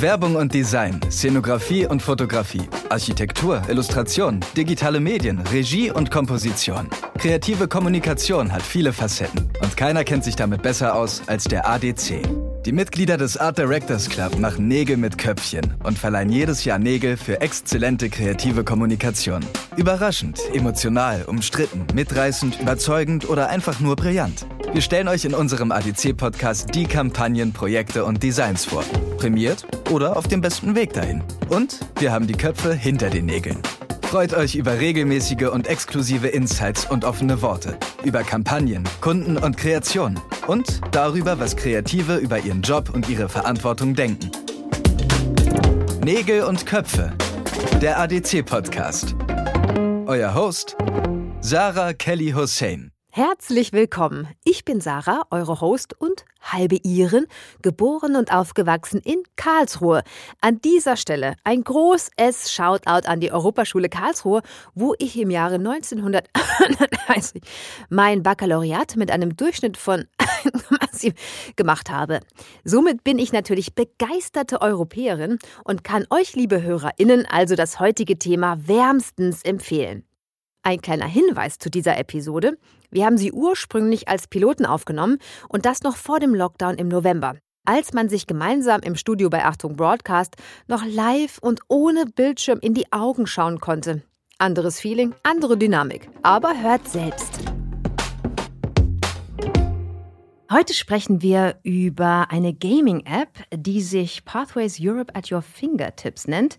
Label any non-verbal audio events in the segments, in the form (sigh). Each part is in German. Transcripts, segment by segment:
Werbung und Design, Szenografie und Fotografie, Architektur, Illustration, digitale Medien, Regie und Komposition. Kreative Kommunikation hat viele Facetten und keiner kennt sich damit besser aus als der ADC. Die Mitglieder des Art Directors Club machen Nägel mit Köpfchen und verleihen jedes Jahr Nägel für exzellente kreative Kommunikation. Überraschend, emotional, umstritten, mitreißend, überzeugend oder einfach nur brillant. Wir stellen euch in unserem ADC-Podcast die Kampagnen, Projekte und Designs vor. Prämiert oder auf dem besten Weg dahin. Und wir haben die Köpfe hinter den Nägeln. Freut euch über regelmäßige und exklusive Insights und offene Worte, über Kampagnen, Kunden und Kreationen und darüber, was Kreative über ihren Job und ihre Verantwortung denken. Nägel und Köpfe, der ADC-Podcast. Euer Host, Sarah Kelly Hussein. Herzlich willkommen. Ich bin Sarah, eure Host und halbe Iren, geboren und aufgewachsen in Karlsruhe. An dieser Stelle ein großes Shoutout an die Europaschule Karlsruhe, wo ich im Jahre 1930 mein Baccalaureat mit einem Durchschnitt von gemacht habe. Somit bin ich natürlich begeisterte Europäerin und kann euch, liebe HörerInnen, also das heutige Thema wärmstens empfehlen. Ein kleiner Hinweis zu dieser Episode. Wir haben sie ursprünglich als Piloten aufgenommen und das noch vor dem Lockdown im November, als man sich gemeinsam im Studio bei Achtung Broadcast noch live und ohne Bildschirm in die Augen schauen konnte. Anderes Feeling, andere Dynamik. Aber hört selbst. Heute sprechen wir über eine Gaming-App, die sich Pathways Europe at Your Fingertips nennt,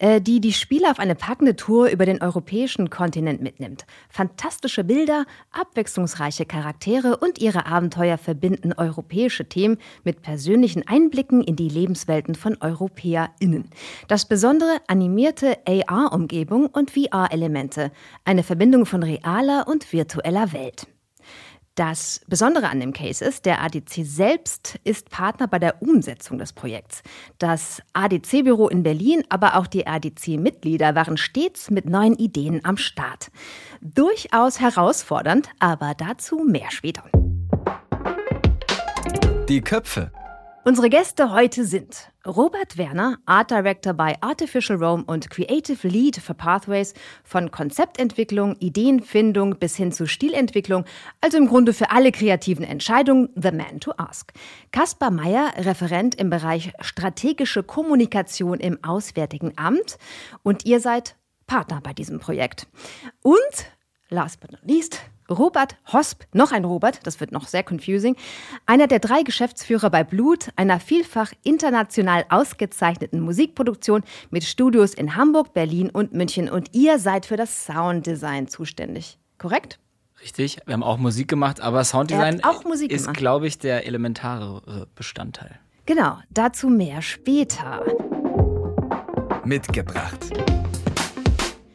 die die Spieler auf eine packende Tour über den europäischen Kontinent mitnimmt. Fantastische Bilder, abwechslungsreiche Charaktere und ihre Abenteuer verbinden europäische Themen mit persönlichen Einblicken in die Lebenswelten von EuropäerInnen. Das besondere animierte AR-Umgebung und VR-Elemente, eine Verbindung von realer und virtueller Welt. Das Besondere an dem Case ist, der ADC selbst ist Partner bei der Umsetzung des Projekts. Das ADC-Büro in Berlin, aber auch die ADC-Mitglieder waren stets mit neuen Ideen am Start. Durchaus herausfordernd, aber dazu mehr später. Die Köpfe Unsere Gäste heute sind Robert Werner, Art Director bei Artificial Rome und Creative Lead für Pathways von Konzeptentwicklung, Ideenfindung bis hin zu Stilentwicklung, also im Grunde für alle kreativen Entscheidungen The Man to Ask. Kaspar Meyer, Referent im Bereich strategische Kommunikation im Auswärtigen Amt und ihr seid Partner bei diesem Projekt. Und last but not least, Robert Hosp, noch ein Robert, das wird noch sehr confusing, einer der drei Geschäftsführer bei Blut, einer vielfach international ausgezeichneten Musikproduktion mit Studios in Hamburg, Berlin und München. Und ihr seid für das Sounddesign zuständig, korrekt? Richtig, wir haben auch Musik gemacht, aber Sounddesign ist, glaube ich, der elementare Bestandteil. Genau, dazu mehr später. Mitgebracht.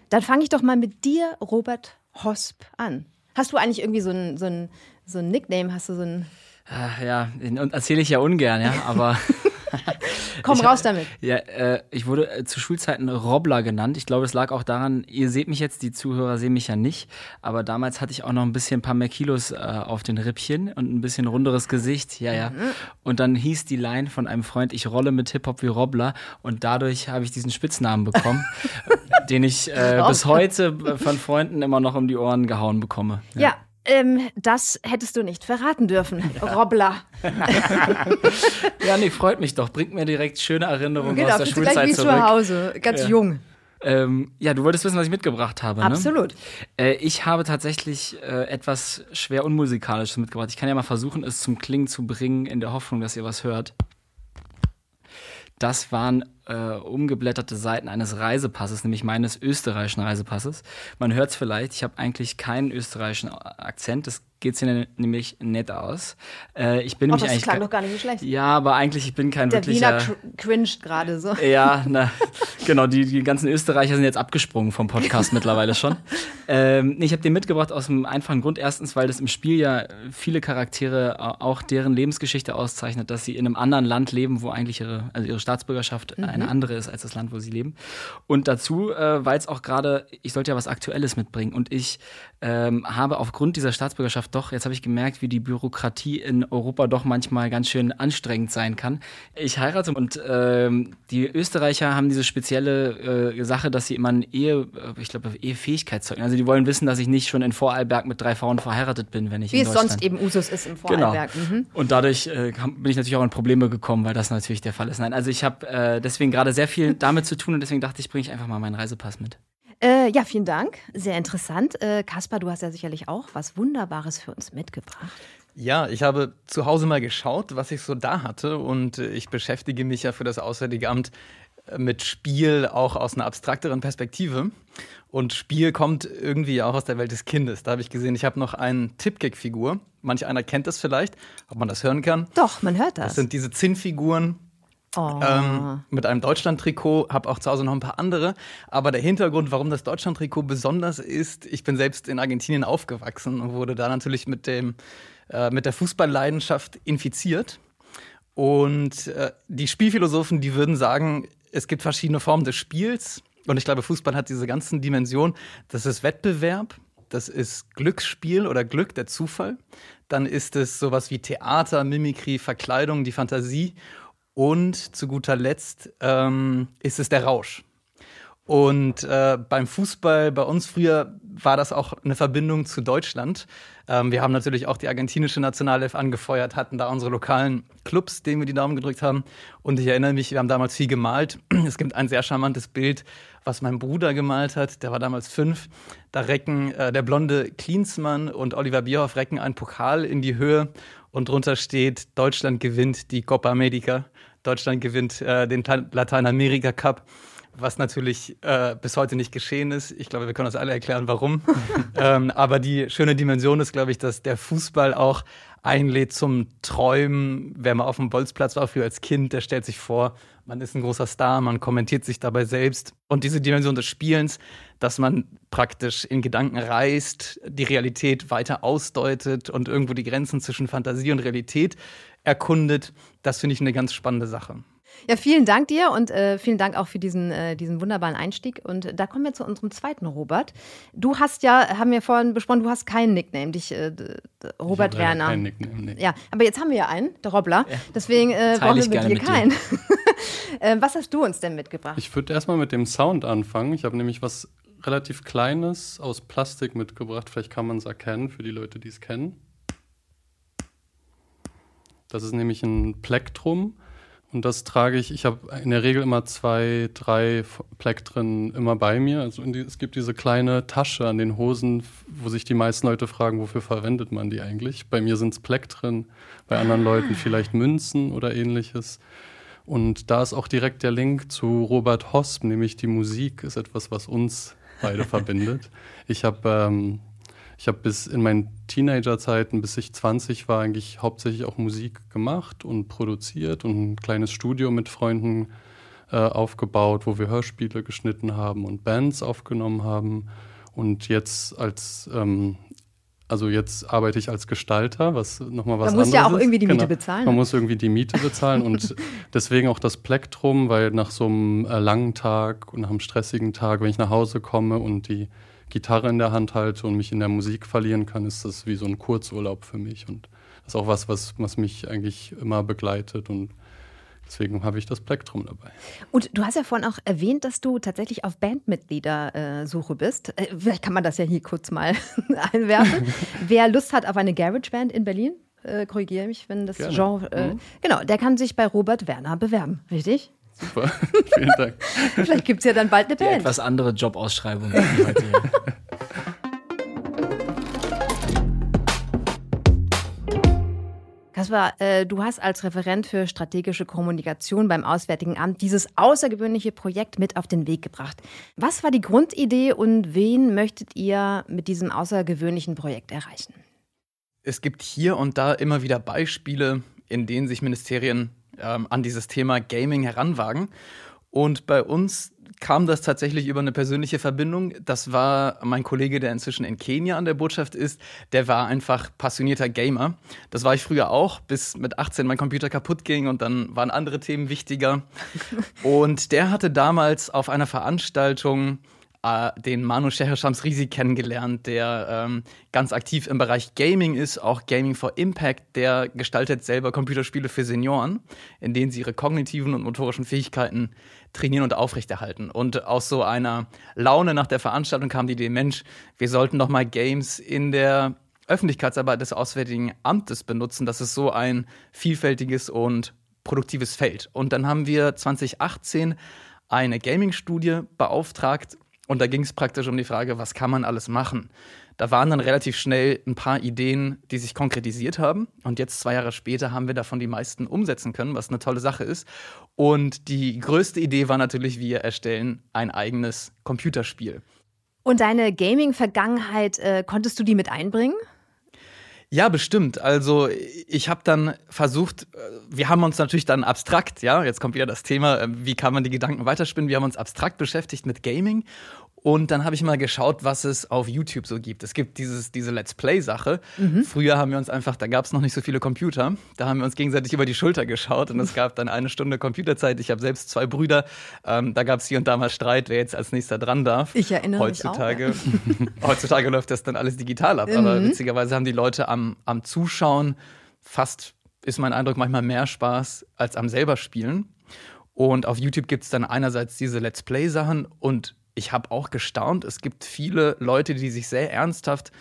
Dann fange ich doch mal mit dir, Robert Hosp, an. Hast du eigentlich irgendwie so ein, so ein, so ein Nickname? Hast du so ein. Ach, ja, erzähle ich ja ungern, ja, aber. (laughs) (laughs) (laughs) Komm ich, raus damit. Ja, äh, ich wurde äh, zu Schulzeiten Robbler genannt. Ich glaube, es lag auch daran, ihr seht mich jetzt, die Zuhörer sehen mich ja nicht, aber damals hatte ich auch noch ein bisschen ein paar mehr Kilos äh, auf den Rippchen und ein bisschen runderes Gesicht. Ja, ja. Mhm. Und dann hieß die Line von einem Freund, ich rolle mit Hip-Hop wie Robbler und dadurch habe ich diesen Spitznamen bekommen, (laughs) den ich äh, bis heute von Freunden immer noch um die Ohren gehauen bekomme. ja. ja. Ähm, das hättest du nicht verraten dürfen, (laughs) ja. Robbler. (laughs) ja, nee, freut mich doch. Bringt mir direkt schöne Erinnerungen genau, aus der Schulzeit gleich wie zurück. zu Hause, ganz ja. jung. Ähm, ja, du wolltest wissen, was ich mitgebracht habe. Ne? Absolut. Äh, ich habe tatsächlich äh, etwas schwer unmusikalisches mitgebracht. Ich kann ja mal versuchen, es zum Klingen zu bringen, in der Hoffnung, dass ihr was hört. Das waren äh, umgeblätterte Seiten eines Reisepasses, nämlich meines österreichischen Reisepasses. Man hört es vielleicht, ich habe eigentlich keinen österreichischen Akzent. Das geht hier nämlich nett aus. Äh, ich bin oh, nämlich das eigentlich klang doch gar nicht so schlecht. Ja, aber eigentlich ich bin kein Der wirklicher. Wiener cr cringed gerade so. Ja, (laughs) na, genau. Die, die ganzen Österreicher sind jetzt abgesprungen vom Podcast (laughs) mittlerweile schon. Ähm, ich habe den mitgebracht aus dem einfachen Grund. Erstens, weil das im Spiel ja viele Charaktere auch deren Lebensgeschichte auszeichnet, dass sie in einem anderen Land leben, wo eigentlich ihre, also ihre Staatsbürgerschaft mhm. eine andere ist als das Land, wo sie leben. Und dazu, äh, weil es auch gerade, ich sollte ja was Aktuelles mitbringen und ich ähm, habe aufgrund dieser Staatsbürgerschaft doch, jetzt habe ich gemerkt, wie die Bürokratie in Europa doch manchmal ganz schön anstrengend sein kann. Ich heirate und ähm, die Österreicher haben diese spezielle äh, Sache, dass sie immer ein Ehe, äh, ich glaube, Ehefähigkeitszeugnis, also die wollen wissen, dass ich nicht schon in Vorarlberg mit drei Frauen verheiratet bin, wenn ich Wie in es sonst eben Usus ist im Vorarlberg. Genau. Mhm. Und dadurch äh, bin ich natürlich auch in Probleme gekommen, weil das natürlich der Fall ist. Nein, also ich habe äh, deswegen gerade sehr viel damit zu tun und deswegen dachte ich, bringe ich einfach mal meinen Reisepass mit. Äh, ja, vielen Dank. Sehr interessant. Äh, Kaspar, du hast ja sicherlich auch was Wunderbares für uns mitgebracht. Ja, ich habe zu Hause mal geschaut, was ich so da hatte und äh, ich beschäftige mich ja für das Auswärtige Amt äh, mit Spiel auch aus einer abstrakteren Perspektive. Und Spiel kommt irgendwie auch aus der Welt des Kindes. Da habe ich gesehen, ich habe noch eine Tipkick-Figur. Manch einer kennt das vielleicht, ob man das hören kann. Doch, man hört das. Das sind diese Zinnfiguren, oh. ähm, mit einem Deutschland-Trikot, habe auch zu Hause noch ein paar andere. Aber der Hintergrund, warum das Deutschland-Trikot besonders ist, ich bin selbst in Argentinien aufgewachsen und wurde da natürlich mit, dem, äh, mit der Fußballleidenschaft infiziert. Und äh, die Spielphilosophen, die würden sagen, es gibt verschiedene Formen des Spiels. Und ich glaube, Fußball hat diese ganzen Dimensionen. Das ist Wettbewerb, das ist Glücksspiel oder Glück, der Zufall. Dann ist es sowas wie Theater, Mimikry, Verkleidung, die Fantasie. Und zu guter Letzt ähm, ist es der Rausch. Und äh, beim Fußball, bei uns früher, war das auch eine Verbindung zu Deutschland. Ähm, wir haben natürlich auch die argentinische Nationalelf angefeuert, hatten da unsere lokalen Clubs, denen wir die Daumen gedrückt haben. Und ich erinnere mich, wir haben damals viel gemalt. (clears throat) Es gibt ein sehr charmantes Bild, was mein Bruder gemalt hat. Der war damals fünf. Da recken äh, der blonde Klinsmann und Oliver Bierhoff recken einen Pokal in die Höhe und drunter steht, Deutschland gewinnt die Copa America. Deutschland gewinnt äh, den Lateinamerika Cup was natürlich äh, bis heute nicht geschehen ist. Ich glaube, wir können uns alle erklären, warum. (laughs) ähm, aber die schöne Dimension ist, glaube ich, dass der Fußball auch einlädt zum Träumen. Wer mal auf dem Bolzplatz war früher als Kind, der stellt sich vor, man ist ein großer Star, man kommentiert sich dabei selbst. Und diese Dimension des Spielens, dass man praktisch in Gedanken reist, die Realität weiter ausdeutet und irgendwo die Grenzen zwischen Fantasie und Realität erkundet, das finde ich eine ganz spannende Sache. Ja, vielen Dank dir und äh, vielen Dank auch für diesen, äh, diesen wunderbaren Einstieg. Und da kommen wir zu unserem zweiten Robert. Du hast ja, haben wir vorhin besprochen, du hast keinen Nickname, dich äh, Robert ich Werner. Kein Nickname, nee. Ja, aber jetzt haben wir ja einen, der Robbler. Ja. Deswegen äh, brauchen wir mit dir mit dir. keinen. (laughs) äh, was hast du uns denn mitgebracht? Ich würde erstmal mit dem Sound anfangen. Ich habe nämlich was relativ Kleines aus Plastik mitgebracht. Vielleicht kann man es erkennen für die Leute, die es kennen. Das ist nämlich ein Plektrum. Und das trage ich, ich habe in der Regel immer zwei, drei F- Plektren immer bei mir. Also die, es gibt diese kleine Tasche an den Hosen, wo sich die meisten Leute fragen, wofür verwendet man die eigentlich? Bei mir sind es Plektren, bei anderen Leuten vielleicht Münzen oder ähnliches. Und da ist auch direkt der Link zu Robert Hosp, nämlich die Musik ist etwas, was uns beide (laughs) verbindet. Ich habe ähm, ich habe bis in meinen Teenagerzeiten, bis ich 20 war, eigentlich hauptsächlich auch Musik gemacht und produziert und ein kleines Studio mit Freunden äh, aufgebaut, wo wir Hörspiele geschnitten haben und Bands aufgenommen haben. Und jetzt als ähm, also jetzt arbeite ich als Gestalter, was nochmal was Man muss ja auch ist. irgendwie die Miete Genau. bezahlen. Man muss irgendwie die Miete bezahlen und (laughs) deswegen auch das Plektrum, weil nach so einem äh, langen Tag und nach einem stressigen Tag, wenn ich nach Hause komme und die Gitarre in der Hand halte und mich in der Musik verlieren kann, ist das wie so ein Kurzurlaub für mich und das ist auch was, was, was mich eigentlich immer begleitet und deswegen habe ich das Plektrum dabei. Und du hast ja vorhin auch erwähnt, dass du tatsächlich auf Bandmitgliedersuche bist. Äh, vielleicht kann man das ja hier kurz mal (laughs) einwerfen. (laughs) Wer Lust hat auf eine Garage-Band in Berlin, äh, korrigiere mich, wenn das Gerne. Genre. Äh, Mhm. Genau, der kann sich bei Robert Werner bewerben, richtig? Super, (laughs) vielen Dank. Vielleicht gibt es ja dann bald eine Die Band. etwas andere Jobausschreibung. die heute hier. Kaspar, äh, du hast als Referent für strategische Kommunikation beim Auswärtigen Amt dieses außergewöhnliche Projekt mit auf den Weg gebracht. Was war die Grundidee und wen möchtet ihr mit diesem außergewöhnlichen Projekt erreichen? Es gibt hier und da immer wieder Beispiele, in denen sich Ministerien ähm, an dieses Thema Gaming heranwagen. Und bei uns kam das tatsächlich über eine persönliche Verbindung. Das war mein Kollege, der inzwischen in Kenia an der Botschaft ist. Der war einfach passionierter Gamer. Das war ich früher auch, bis mit 18 mein Computer kaputt ging und dann waren andere Themen wichtiger. (laughs) und der hatte damals auf einer Veranstaltung äh, den Manu Schehershams Risi kennengelernt, der ähm, ganz aktiv im Bereich Gaming ist, auch Gaming for Impact. Der gestaltet selber Computerspiele für Senioren, in denen sie ihre kognitiven und motorischen Fähigkeiten trainieren und aufrechterhalten. Und aus so einer Laune nach der Veranstaltung kam die Idee, Mensch, wir sollten doch mal Games in der Öffentlichkeitsarbeit des Auswärtigen Amtes benutzen. Das ist so ein vielfältiges und produktives Feld. Und dann haben wir 2018 eine Gaming-Studie beauftragt und da ging es praktisch um die Frage, was kann man alles machen? Da waren dann relativ schnell ein paar Ideen, die sich konkretisiert haben. Und jetzt, zwei Jahre später, haben wir davon die meisten umsetzen können, was eine tolle Sache ist. Und die größte Idee war natürlich, wir erstellen ein eigenes Computerspiel. Und deine Gaming-Vergangenheit, äh, konntest du die mit einbringen? Ja, bestimmt. Also ich habe dann versucht, äh, wir haben uns natürlich dann abstrakt, ja, jetzt kommt wieder das Thema, äh, wie kann man die Gedanken weiterspinnen. Wir haben uns abstrakt beschäftigt mit Gaming und dann habe ich mal geschaut, was es auf YouTube so gibt. Es gibt dieses, diese Let's Play-Sache. Mhm. Früher haben wir uns einfach, da gab es noch nicht so viele Computer, da haben wir uns gegenseitig über die Schulter geschaut und es (laughs) gab dann eine Stunde Computerzeit. Ich habe selbst zwei Brüder. Ähm, da gab es hier und da mal Streit, wer jetzt als nächster dran darf. Ich erinnere heutzutage, mich auch, ja. (laughs) heutzutage läuft das dann alles digital ab. Mhm. Aber witzigerweise haben die Leute am, am Zuschauen fast, ist mein Eindruck, manchmal mehr Spaß als am selber Spielen. Und auf YouTube gibt es dann einerseits diese Let's Play-Sachen und ich habe auch gestaunt. Es gibt viele Leute, die sich sehr ernsthaft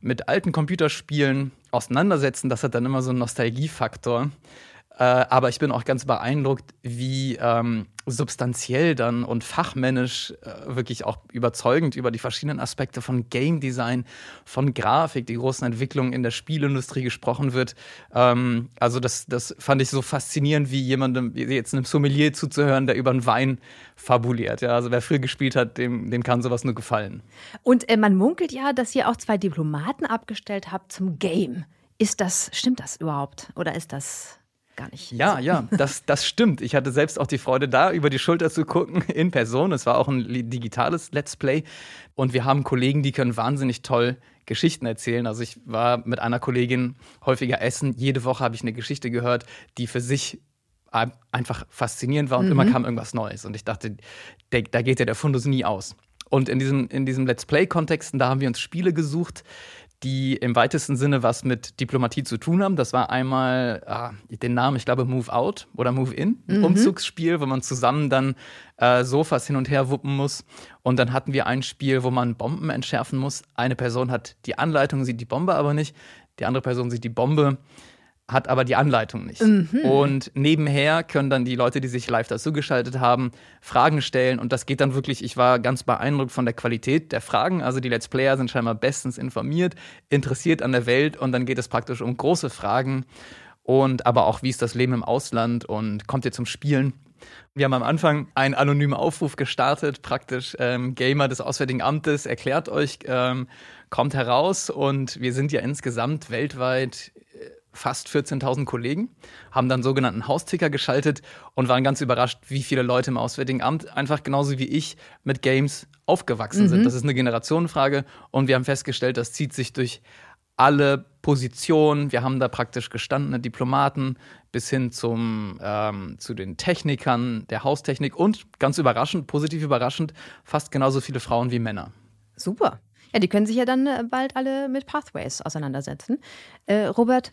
mit alten Computerspielen auseinandersetzen. Das hat dann immer so einen Nostalgiefaktor. Äh, aber ich bin auch ganz beeindruckt, wie ähm, substanziell dann und fachmännisch äh, wirklich auch überzeugend über die verschiedenen Aspekte von Game Design, von Grafik, die großen Entwicklungen in der Spielindustrie gesprochen wird. Ähm, also das, das fand ich so faszinierend, wie jemandem, jetzt einem Sommelier zuzuhören, der über einen Wein fabuliert. Ja, also wer früh gespielt hat, dem, dem kann sowas nur gefallen. Und äh, man munkelt ja, dass ihr auch zwei Diplomaten abgestellt habt zum Game. Ist das, stimmt das überhaupt? Oder ist das gar nicht. Ja, ja, (laughs) das, das stimmt. Ich hatte selbst auch die Freude, da über die Schulter zu gucken in Person. Es war auch ein digitales Let's Play. Und wir haben Kollegen, die können wahnsinnig toll Geschichten erzählen. Also ich war mit einer Kollegin häufiger essen. Jede Woche habe ich eine Geschichte gehört, die für sich einfach faszinierend war und mhm. immer kam irgendwas Neues. Und ich dachte, der, da geht ja der Fundus nie aus. Und in diesem, in diesem Let's Play-Kontexten, da haben wir uns Spiele gesucht, die im weitesten Sinne was mit Diplomatie zu tun haben. Das war einmal ah, den Namen, ich glaube, Move Out oder Move In, ein mhm. Umzugsspiel, wo man zusammen dann äh, Sofas hin und her wuppen muss. Und dann hatten wir ein Spiel, wo man Bomben entschärfen muss. Eine Person hat die Anleitung, sieht die Bombe aber nicht. Die andere Person sieht die Bombe hat aber die Anleitung nicht. Mhm. Und nebenher können dann die Leute, die sich live dazu geschaltet haben, Fragen stellen. Und das geht dann wirklich, ich war ganz beeindruckt von der Qualität der Fragen. Also die Let's Player sind scheinbar bestens informiert, interessiert an der Welt und dann geht es praktisch um große Fragen. Und aber auch, wie ist das Leben im Ausland und kommt ihr zum Spielen? Wir haben am Anfang einen anonymen Aufruf gestartet, praktisch ähm, Gamer des Auswärtigen Amtes, erklärt euch, ähm, kommt heraus und wir sind ja insgesamt weltweit fast 14.000 Kollegen, haben dann sogenannten Hausticker geschaltet und waren ganz überrascht, wie viele Leute im Auswärtigen Amt einfach genauso wie ich mit Games aufgewachsen mhm. sind. Das ist eine Generationenfrage und wir haben festgestellt, das zieht sich durch alle Positionen. Wir haben da praktisch gestandene Diplomaten bis hin zum, ähm, zu den Technikern der Haustechnik und ganz überraschend, positiv überraschend, fast genauso viele Frauen wie Männer. Super. Ja, die können sich ja dann äh, bald alle mit Pathways auseinandersetzen. Äh, Robert,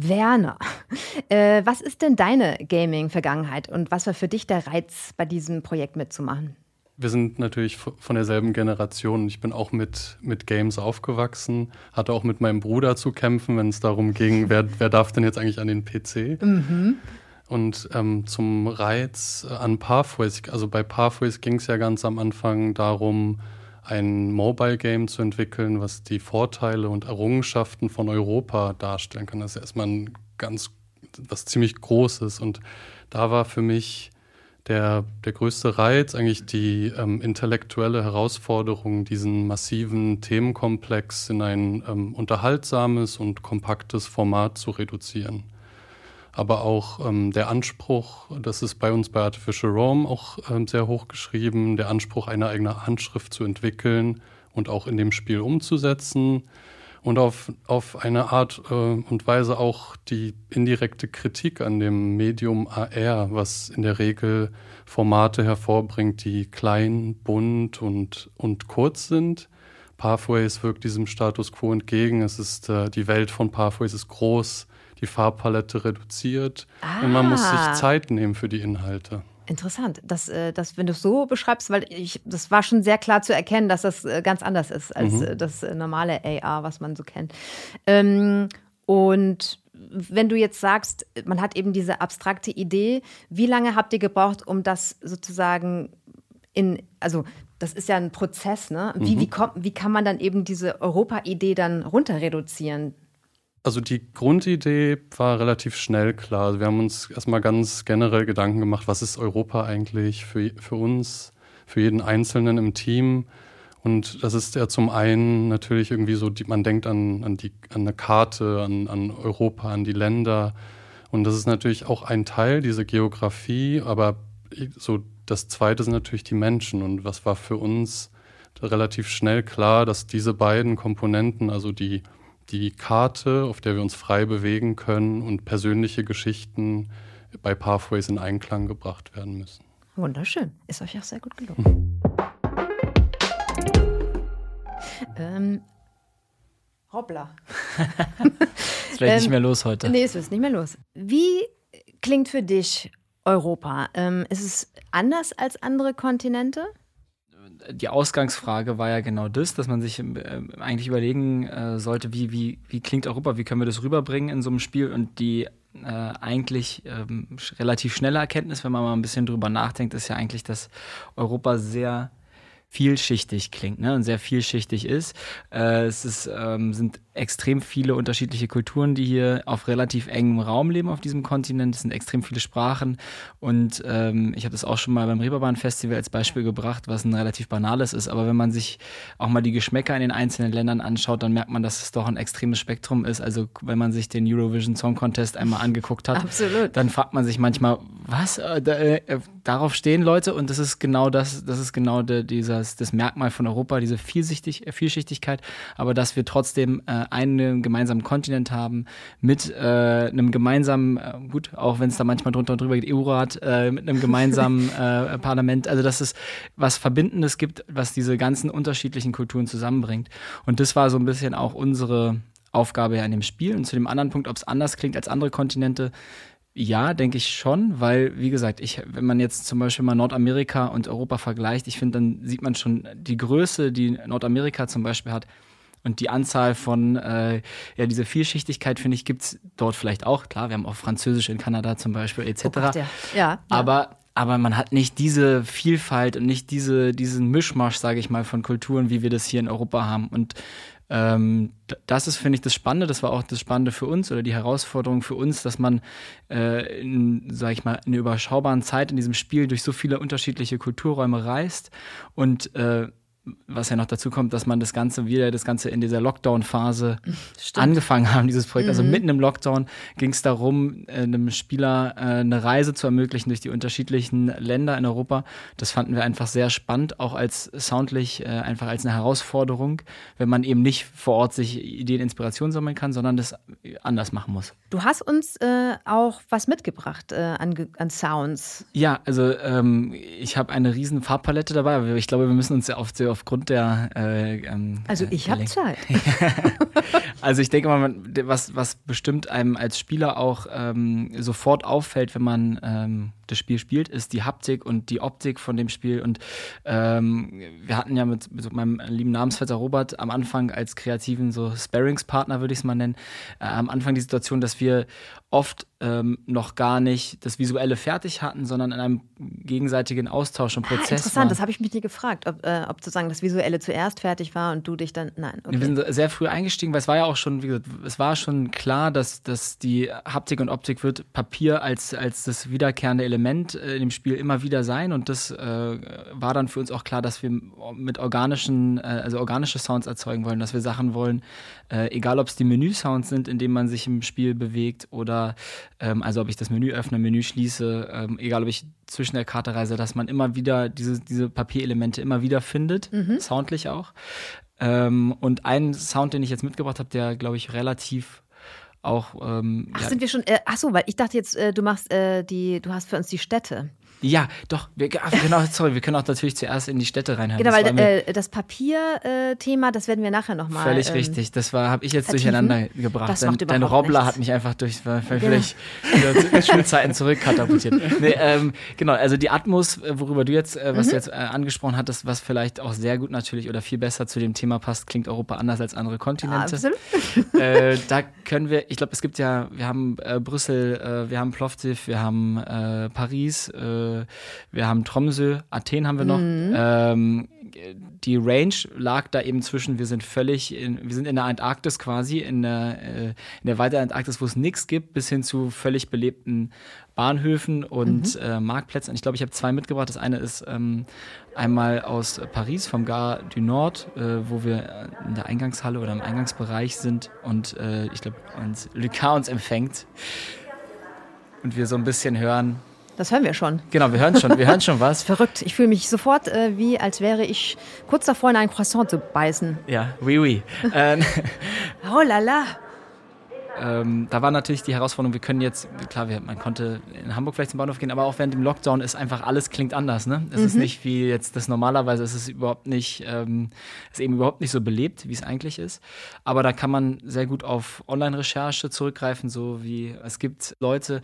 Werner, (laughs) äh, was ist denn deine Gaming-Vergangenheit und was war für dich der Reiz, bei diesem Projekt mitzumachen? Wir sind natürlich von derselben Generation. Ich bin auch mit, mit Games aufgewachsen, hatte auch mit meinem Bruder zu kämpfen, wenn es darum ging, (laughs) wer, wer darf denn jetzt eigentlich an den PC? Mhm. Und ähm, zum Reiz an Pathways, also bei Pathways ging es ja ganz am Anfang darum, ein Mobile Game zu entwickeln, was die Vorteile und Errungenschaften von Europa darstellen kann. Das ist erstmal ein ganz, was ziemlich Großes. Und da war für mich der, der größte Reiz eigentlich die ähm, intellektuelle Herausforderung, diesen massiven Themenkomplex in ein ähm, unterhaltsames und kompaktes Format zu reduzieren aber auch ähm, der Anspruch, das ist bei uns bei Artificial Rome auch ähm, sehr hoch geschrieben, der Anspruch, eine eigene Handschrift zu entwickeln und auch in dem Spiel umzusetzen und auf, auf eine Art äh, und Weise auch die indirekte Kritik an dem Medium AR, was in der Regel Formate hervorbringt, die klein, bunt und, und kurz sind. Pathways wirkt diesem Status quo entgegen. Es ist äh, die Welt von Pathways ist groß, die Farbpalette reduziert ah. und man muss sich ah. Zeit nehmen für die Inhalte. Interessant, dass, äh, dass wenn du es so beschreibst, weil ich, das war schon sehr klar zu erkennen, dass das äh, ganz anders ist als mhm. Äh, das normale AR, was man so kennt. Ähm, und wenn du jetzt sagst, man hat eben diese abstrakte Idee, wie lange habt ihr gebraucht, um das sozusagen in, also das ist ja ein Prozess, ne? Wie, mhm. wie, kommt, wie kann man dann eben diese Europa-Idee dann runter reduzieren? Also die Grundidee war relativ schnell klar. Also wir haben uns erstmal ganz generell Gedanken gemacht, was ist Europa eigentlich für, für uns, für jeden Einzelnen im Team. Und das ist ja zum einen natürlich irgendwie so, die, man denkt an, an, die, an eine Karte, an, an Europa, an die Länder. Und das ist natürlich auch ein Teil, diese Geografie, aber so das zweite sind natürlich die Menschen. Und was war für uns relativ schnell klar, dass diese beiden Komponenten, also die die Karte, auf der wir uns frei bewegen können und persönliche Geschichten bei Pathways in Einklang gebracht werden müssen. Wunderschön. Ist euch auch sehr gut gelungen. (laughs) ähm, hoppla. (laughs) es wird ähm, nicht mehr los heute. Nee, es ist nicht mehr los. Wie klingt für dich Europa? Ähm, ist es anders als andere Kontinente? Die Ausgangsfrage war ja genau das, dass man sich äh, eigentlich überlegen äh, sollte, wie, wie, wie klingt Europa, wie können wir das rüberbringen in so einem Spiel? Und die äh, eigentlich ähm, relativ schnelle Erkenntnis, wenn man mal ein bisschen drüber nachdenkt, ist ja eigentlich, dass Europa sehr vielschichtig klingt ne, und sehr vielschichtig ist. Äh, es ist, ähm, sind extrem viele unterschiedliche Kulturen, die hier auf relativ engem Raum leben auf diesem Kontinent. Es sind extrem viele Sprachen und ähm, ich habe das auch schon mal beim Reeperbahn-Festival als Beispiel gebracht, was ein relativ banales ist. Aber wenn man sich auch mal die Geschmäcker in den einzelnen Ländern anschaut, dann merkt man, dass es doch ein extremes Spektrum ist. Also wenn man sich den Eurovision Song Contest einmal angeguckt hat, Absolut. dann fragt man sich manchmal, was? Äh, äh, darauf stehen Leute und das ist genau das, das ist genau de, dieses, das Merkmal von Europa, diese Vielsichtig, Vielschichtigkeit, aber dass wir trotzdem äh, einen gemeinsamen Kontinent haben mit äh, einem gemeinsamen, äh, gut, auch wenn es da manchmal drunter und drüber geht, EU-Rat, äh, mit einem gemeinsamen (laughs) äh, Parlament, also dass es was Verbindendes gibt, was diese ganzen unterschiedlichen Kulturen zusammenbringt. Und das war so ein bisschen auch unsere Aufgabe ja in dem Spiel. Und zu dem anderen Punkt, ob es anders klingt als andere Kontinente, ja, denke ich schon, weil, wie gesagt, ich, wenn man jetzt zum Beispiel mal Nordamerika und Europa vergleicht, ich finde, dann sieht man schon die Größe, die Nordamerika zum Beispiel hat, und die Anzahl von, äh, ja, diese Vielschichtigkeit, finde ich, gibt es dort vielleicht auch. Klar, wir haben auch Französisch in Kanada zum Beispiel, etc. Oh Gott, ja. Ja, Aber, aber man hat nicht diese Vielfalt und nicht diese, diesen Mischmasch, sage ich mal, von Kulturen, wie wir das hier in Europa haben. Und ähm, das ist, finde ich, das Spannende. Das war auch das Spannende für uns oder die Herausforderung für uns, dass man, äh, in, sag ich mal, in einer überschaubaren Zeit in diesem Spiel durch so viele unterschiedliche Kulturräume reist und äh, was ja noch dazu kommt, dass man das Ganze wieder, das Ganze in dieser Lockdown-Phase angefangen haben, dieses Projekt. Also mhm. Also mitten im Lockdown ging es darum, äh, einem Spieler äh, eine Reise zu ermöglichen durch die unterschiedlichen Länder in Europa. Das fanden wir einfach sehr spannend, auch als soundlich, äh, einfach als eine Herausforderung, wenn man eben nicht vor Ort sich Ideen, Inspiration sammeln kann, sondern das anders machen muss. Du hast uns äh, auch was mitgebracht äh, an, an, Sounds. Ja, also ähm, ich habe eine riesen Farbpalette dabei, aber ich glaube, wir müssen uns ja auf, aufgrund der. Äh, ähm, also ich habe Zeit. (laughs) also ich denke mal, was, was bestimmt einem als Spieler auch ähm, sofort auffällt, wenn man ähm, das Spiel spielt, ist die Haptik und die Optik von dem Spiel. Und ähm, wir hatten ja mit, mit, meinem lieben Namensvetter Robert am Anfang als kreativen so Sparringspartner, würde ich es mal nennen, äh, am Anfang die Situation, dass wir oft ähm, noch gar nicht das Visuelle fertig hatten, sondern in einem gegenseitigen Austausch und ah, Prozess. Ah, interessant, war. das habe ich mich nie gefragt, ob, äh, ob sozusagen das Visuelle zuerst fertig war und du dich dann. Nein. Okay. Wir sind sehr früh eingestiegen, weil es war ja auch schon, wie gesagt, es war schon klar, dass, dass die Haptik und Optik wird Papier als, als das wiederkehrende Element äh, in dem Spiel immer wieder sein. Und das äh, war dann für uns auch klar, dass wir mit organischen, äh, also organische Sounds erzeugen wollen, dass wir Sachen wollen, äh, egal ob es die Menü-Sounds sind, in denen man sich im Spiel bewegt oder ähm, also ob ich das Menü öffne, Menü schließe, ähm, egal ob ich zwischen der Karte reise, dass man immer wieder diese, diese Papierelemente immer wieder findet, mhm. soundlich auch. Ähm, und ein Sound, den ich jetzt mitgebracht habe, der, glaube ich, relativ auch. Ähm, ach, ja, sind wir schon. Äh, ach so, weil ich dachte jetzt, äh, du machst äh, die, du hast für uns die Städte. Ja, doch. Wir, genau, sorry, wir können auch natürlich zuerst in die Städte reinhören. Genau, Das weil äh, das Papierthema, das werden wir nachher nochmal. Völlig richtig. Das war, habe ich jetzt vertiefen? durcheinander gebracht. Das Dein, macht dein Robbler nichts. hat mich einfach durch wieder zu Schulzeiten zurückkatapultiert. (laughs) Nee, ähm, genau, also die Atmos, äh, worüber du jetzt, äh, was Mhm. du jetzt äh, angesprochen hattest, was vielleicht auch sehr gut natürlich oder viel besser zu dem Thema passt, klingt Europa anders als andere Kontinente. Absolut. äh, da können wir, ich glaube, es gibt ja, wir haben äh, Brüssel, äh, wir haben Plovdiv, wir haben äh, Paris, äh, wir haben Tromsø, Athen haben wir noch. Ähm, die Range lag da eben zwischen, wir sind völlig, in, wir sind in der Antarktis quasi, in der, äh, in der weiteren Antarktis, wo es nichts gibt, bis hin zu völlig belebten Bahnhöfen und äh, Marktplätzen. Ich glaube, ich habe zwei mitgebracht. Das eine ist ähm, einmal aus Paris, vom Gare du Nord, äh, wo wir in der Eingangshalle oder im Eingangsbereich sind und äh, ich glaube, uns Lucas uns empfängt und wir so ein bisschen hören. Das hören wir schon. Genau, wir hören schon, wir hören schon was. (laughs) Verrückt. Ich fühle mich sofort äh, wie, als wäre ich kurz davor, in ein Croissant zu beißen. Ja, oui, oui. ähm, (laughs) Oh la la. ähm, da war natürlich die Herausforderung, wir können jetzt, klar, wir, man konnte in Hamburg vielleicht zum Bahnhof gehen, aber auch während dem Lockdown ist einfach alles klingt anders. Ne? Es ist nicht wie jetzt das normalerweise, es ist überhaupt nicht, ähm, ist eben überhaupt nicht so belebt, wie es eigentlich ist. Aber da kann man sehr gut auf Online-Recherche zurückgreifen, so wie es gibt Leute,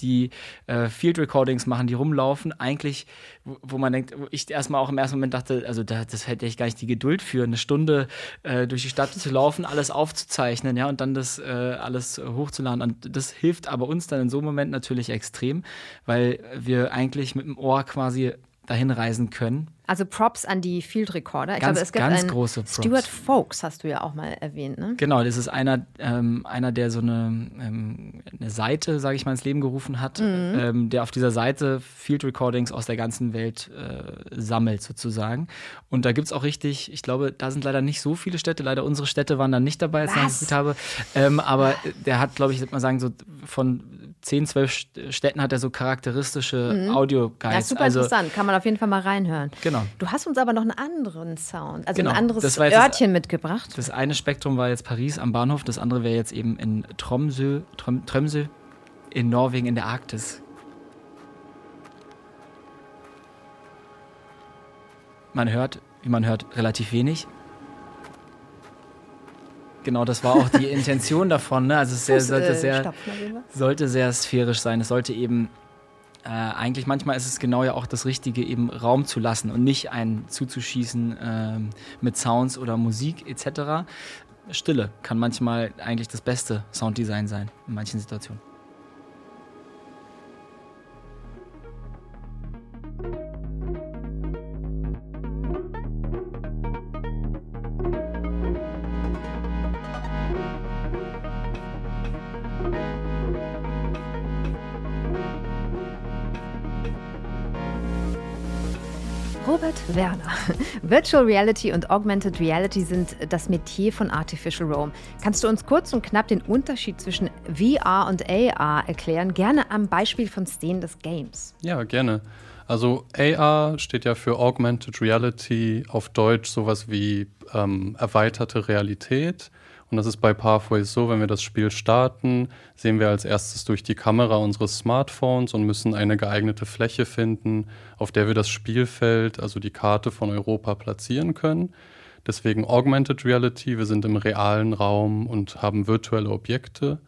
die äh, Field Recordings machen, die rumlaufen, eigentlich, wo, wo man denkt, wo ich erstmal auch im ersten Moment dachte, also da, das hätte ich gar nicht die Geduld für, eine Stunde äh, durch die Stadt zu laufen, alles aufzuzeichnen, ja, und dann das äh, alles hochzuladen. Und das hilft aber uns dann in so einem Moment natürlich extrem, weil wir eigentlich mit dem Ohr quasi dahin reisen können. Also Props an die Field Recorder. Ich Ganz- glaube, es gibt ganz einen große Props. Stuart Folks, hast du ja auch mal erwähnt, ne? Genau, das ist einer, ähm, einer der so eine, ähm, eine Seite, sage ich mal, ins Leben gerufen hat, ähm, der auf dieser Seite Field Recordings aus der ganzen Welt äh, sammelt sozusagen. Und da gibt es auch richtig, ich glaube, da sind leider nicht so viele Städte, leider unsere Städte waren da nicht dabei, als ich Was? geguckt habe. Ähm, aber der hat, glaube ich, ich würde mal sagen, so von 10, 12 St- Städten hat er so charakteristische Audio-Guides. Ja, super also, interessant. Kann man auf jeden Fall mal reinhören. Genau. Du hast uns aber noch einen anderen Sound, also Genau, ein anderes das war jetzt das- Örtchen mitgebracht. Das eine Spektrum war jetzt Paris am Bahnhof, das andere wäre jetzt eben in Tromsø, Trom, Tromsø in Norwegen in der Arktis. Man hört, wie man hört, relativ wenig. Genau, das war auch die (laughs) Intention davon. Ne? Also es sehr, sollte, äh, sehr, sollte sehr sphärisch sein. Es sollte eben äh, eigentlich manchmal ist es genau ja auch das Richtige, eben Raum zu lassen und nicht einen zuzuschießen ähm, mit Sounds oder Musik etc. Stille kann manchmal eigentlich das beste Sounddesign sein in manchen Situationen. (laughs) Virtual Reality und Augmented Reality sind das Metier von Artificial Realm. Kannst du uns kurz und knapp den Unterschied zwischen VR und AR erklären? Gerne am Beispiel von Szenen des Games. Ja, gerne. Also AR steht ja für Augmented Reality, auf Deutsch sowas wie ähm, erweiterte Realität. Und das ist bei Pathways so, wenn wir das Spiel starten, sehen wir als erstes durch die Kamera unseres Smartphones und müssen eine geeignete Fläche finden, auf der wir das Spielfeld, also die Karte von Europa, platzieren können. Deswegen Augmented Reality, wir sind im realen Raum und haben virtuelle Objekte.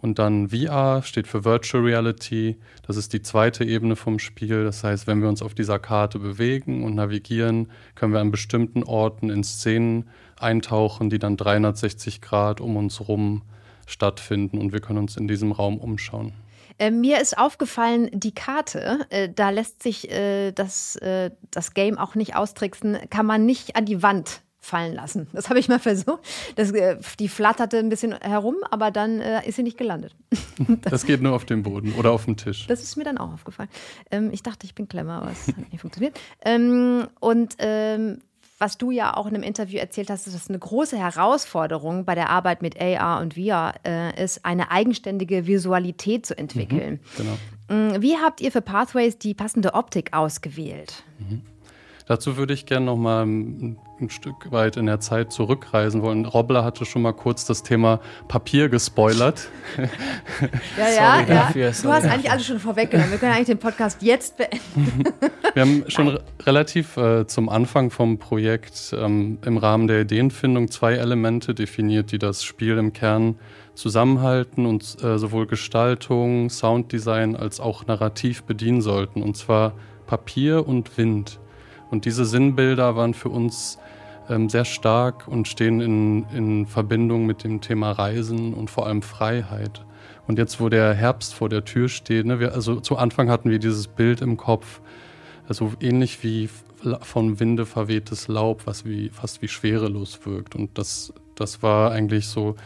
Und dann VR steht für Virtual Reality. Das ist die zweite Ebene vom Spiel. Das heißt, wenn wir uns auf dieser Karte bewegen und navigieren, können wir an bestimmten Orten in Szenen eintauchen, die dann 360 Grad um uns rum stattfinden und wir können uns in diesem Raum umschauen. Äh, mir ist aufgefallen, die Karte, äh, da lässt sich äh, das, äh, das Game auch nicht austricksen, kann man nicht an die Wand fallen lassen. (laughs) Das habe ich mal versucht. Das, äh, die flatterte ein bisschen herum, aber dann äh, ist sie nicht gelandet. (laughs) (laughs) Das geht nur auf dem Boden oder auf dem Tisch. Das ist mir dann auch aufgefallen. Ähm, ich dachte, ich bin clever, aber es hat nicht funktioniert. Ähm, und ähm, was du ja auch in einem Interview erzählt hast, dass eine große Herausforderung bei der Arbeit mit AR und VR äh, ist, eine eigenständige Visualität zu entwickeln. Genau. Mm, Wie habt ihr für Pathways die passende Optik ausgewählt? Dazu würde ich gerne noch mal ein, ein, Stück weit in der Zeit zurückreisen wollen. Robbler hatte schon mal kurz das Thema Papier gespoilert. (laughs) Ja, ja, ja. Dafür, du hast eigentlich alles schon vorweggenommen. Wir können eigentlich den Podcast jetzt beenden. Wir haben schon re relativ äh, zum Anfang vom Projekt ähm, im Rahmen der Ideenfindung zwei Elemente definiert, die das Spiel im Kern zusammenhalten und äh, sowohl Gestaltung, Sounddesign als auch Narrativ bedienen sollten. Und zwar Papier und Wind. Und diese Sinnbilder waren für uns ähm, sehr stark und stehen in, in Verbindung mit dem Thema Reisen und vor allem Freiheit. Und jetzt, wo der Herbst vor der Tür steht, ne, wir, also zu Anfang hatten wir dieses Bild im Kopf, also ähnlich wie von Winde verwehtes Laub, was wie, fast wie schwerelos wirkt. Und das, das war eigentlich so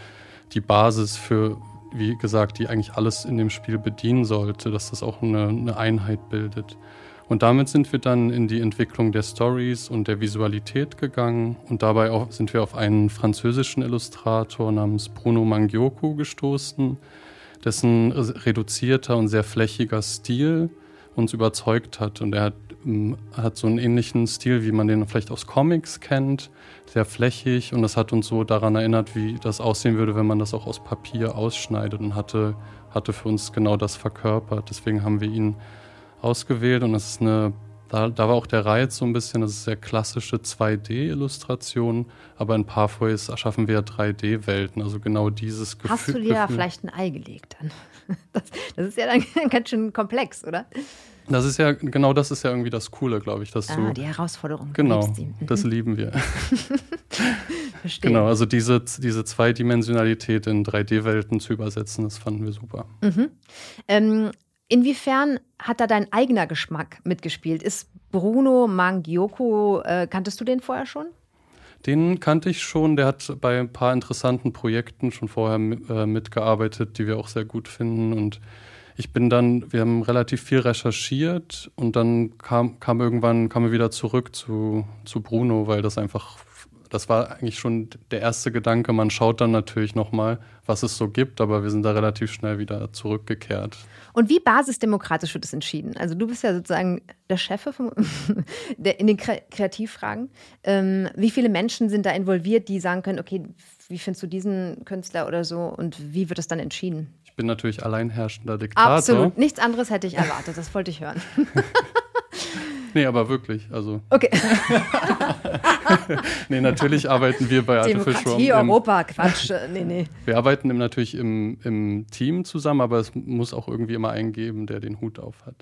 die Basis für, wie gesagt, die eigentlich alles in dem Spiel bedienen sollte, dass das auch eine, eine Einheit bildet. Und damit sind wir dann in die Entwicklung der Stories und der Visualität gegangen. Und dabei auch sind wir auf einen französischen Illustrator namens Bruno Mangioko gestoßen, dessen reduzierter und sehr flächiger Stil uns überzeugt hat. Und er hat, ähm, hat so einen ähnlichen Stil, wie man den vielleicht aus Comics kennt, sehr flächig. Und das hat uns so daran erinnert, wie das aussehen würde, wenn man das auch aus Papier ausschneidet und hatte, hatte für uns genau das verkörpert. Deswegen haben wir ihn ausgewählt und das ist eine, da, da war auch der Reiz so ein bisschen, das ist sehr klassische 2D-Illustration, aber in Pathways erschaffen wir ja 3D-Welten, also genau dieses Gefühl. Hast du dir ja vielleicht ein Ei gelegt dann? (laughs) Das, das ist ja dann (laughs) ganz schön komplex, oder? Das ist ja, genau das ist ja irgendwie das Coole, glaube ich. Dass ah, du, die Herausforderung. Genau, das mhm. lieben wir. (laughs) Verstehe. Genau, also diese, diese Zweidimensionalität in 3D-Welten zu übersetzen, das fanden wir super. Mhm. Ähm, Inwiefern hat da dein eigener Geschmack mitgespielt? Ist Bruno Mangioko, äh, kanntest du den vorher schon? Den kannte ich schon. Der hat bei ein paar interessanten Projekten schon vorher äh, mitgearbeitet, die wir auch sehr gut finden. Und ich bin dann, wir haben relativ viel recherchiert und dann kam, kam irgendwann, kamen wir wieder zurück zu, zu Bruno, weil das einfach das war eigentlich schon der erste Gedanke. Man schaut dann natürlich nochmal, was es so gibt, aber wir sind da relativ schnell wieder zurückgekehrt. Und wie basisdemokratisch wird es entschieden? Also du bist ja sozusagen der Chef (laughs) in den Kreativfragen. Ähm, wie viele Menschen sind da involviert, die sagen können, okay, wie findest du diesen Künstler oder so und wie wird es dann entschieden? Ich bin natürlich alleinherrschender Diktator. Absolut, nichts anderes hätte ich erwartet, das wollte ich hören. (laughs) (laughs) Nee, aber wirklich. Also. Okay. (laughs) nee, natürlich arbeiten wir bei Artificial Demokratie, Europa, Quatsch. Nee, nee. Wir arbeiten natürlich im, im Team zusammen, aber es muss auch irgendwie immer einen geben, der den Hut auf hat.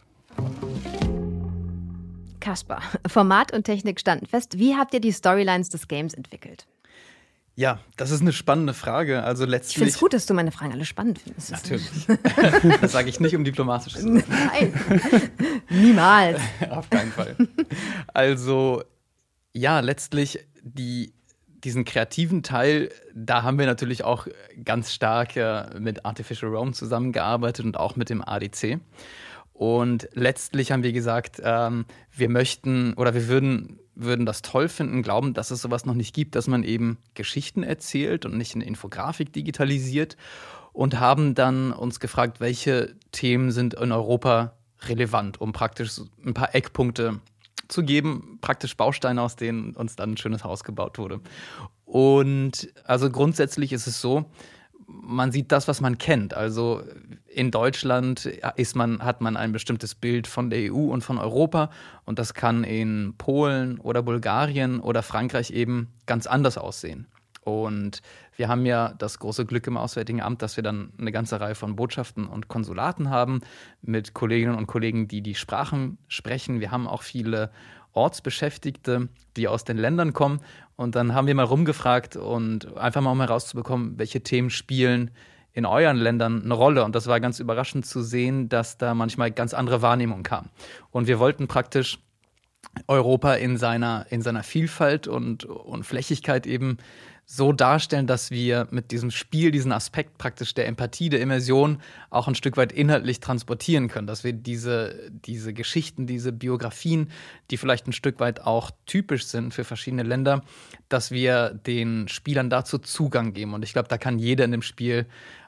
Kaspar, Format und Technik standen fest. Wie habt ihr die Storylines des Games entwickelt? Ja, das ist eine spannende Frage. Also letztlich. Ich finde es gut, dass du meine Fragen alle spannend findest. Natürlich. (laughs) das sage ich nicht, um diplomatisch zu sein. Nein, (laughs) niemals. (laughs) Auf keinen Fall. Also ja, letztlich die, diesen kreativen Teil, da haben wir natürlich auch ganz stark äh, mit Artificial Realm zusammengearbeitet und auch mit dem ADC. Und letztlich haben wir gesagt, ähm, wir möchten oder wir würden würden das toll finden, glauben, dass es sowas noch nicht gibt, dass man eben Geschichten erzählt und nicht eine Infografik digitalisiert und haben dann uns gefragt, welche Themen sind in Europa relevant, um praktisch ein paar Eckpunkte zu geben, praktisch Bausteine, aus denen uns dann ein schönes Haus gebaut wurde. Und also grundsätzlich ist es so, man sieht das, was man kennt. Also in Deutschland ist man, hat man ein bestimmtes Bild von der EU und von Europa und das kann in Polen oder Bulgarien oder Frankreich eben ganz anders aussehen. Und wir haben ja das große Glück im Auswärtigen Amt, dass wir dann eine ganze Reihe von Botschaften und Konsulaten haben mit Kolleginnen und Kollegen, die die Sprachen sprechen. Wir haben auch viele Ortsbeschäftigte, die aus den Ländern kommen. Und dann haben wir mal rumgefragt und einfach mal um herauszubekommen, welche Themen spielen in euren Ländern eine Rolle. Und das war ganz überraschend zu sehen, dass da manchmal ganz andere Wahrnehmungen kamen. Und wir wollten praktisch Europa in seiner, in seiner Vielfalt und, und Flächigkeit eben so darstellen, dass wir mit diesem Spiel diesen Aspekt praktisch der Empathie, der Immersion auch ein Stück weit inhaltlich transportieren können, dass wir diese, diese Geschichten, diese Biografien, die vielleicht ein Stück weit auch typisch sind für verschiedene Länder, dass wir den Spielern dazu Zugang geben. Und ich glaube, da kann jeder in dem Spiel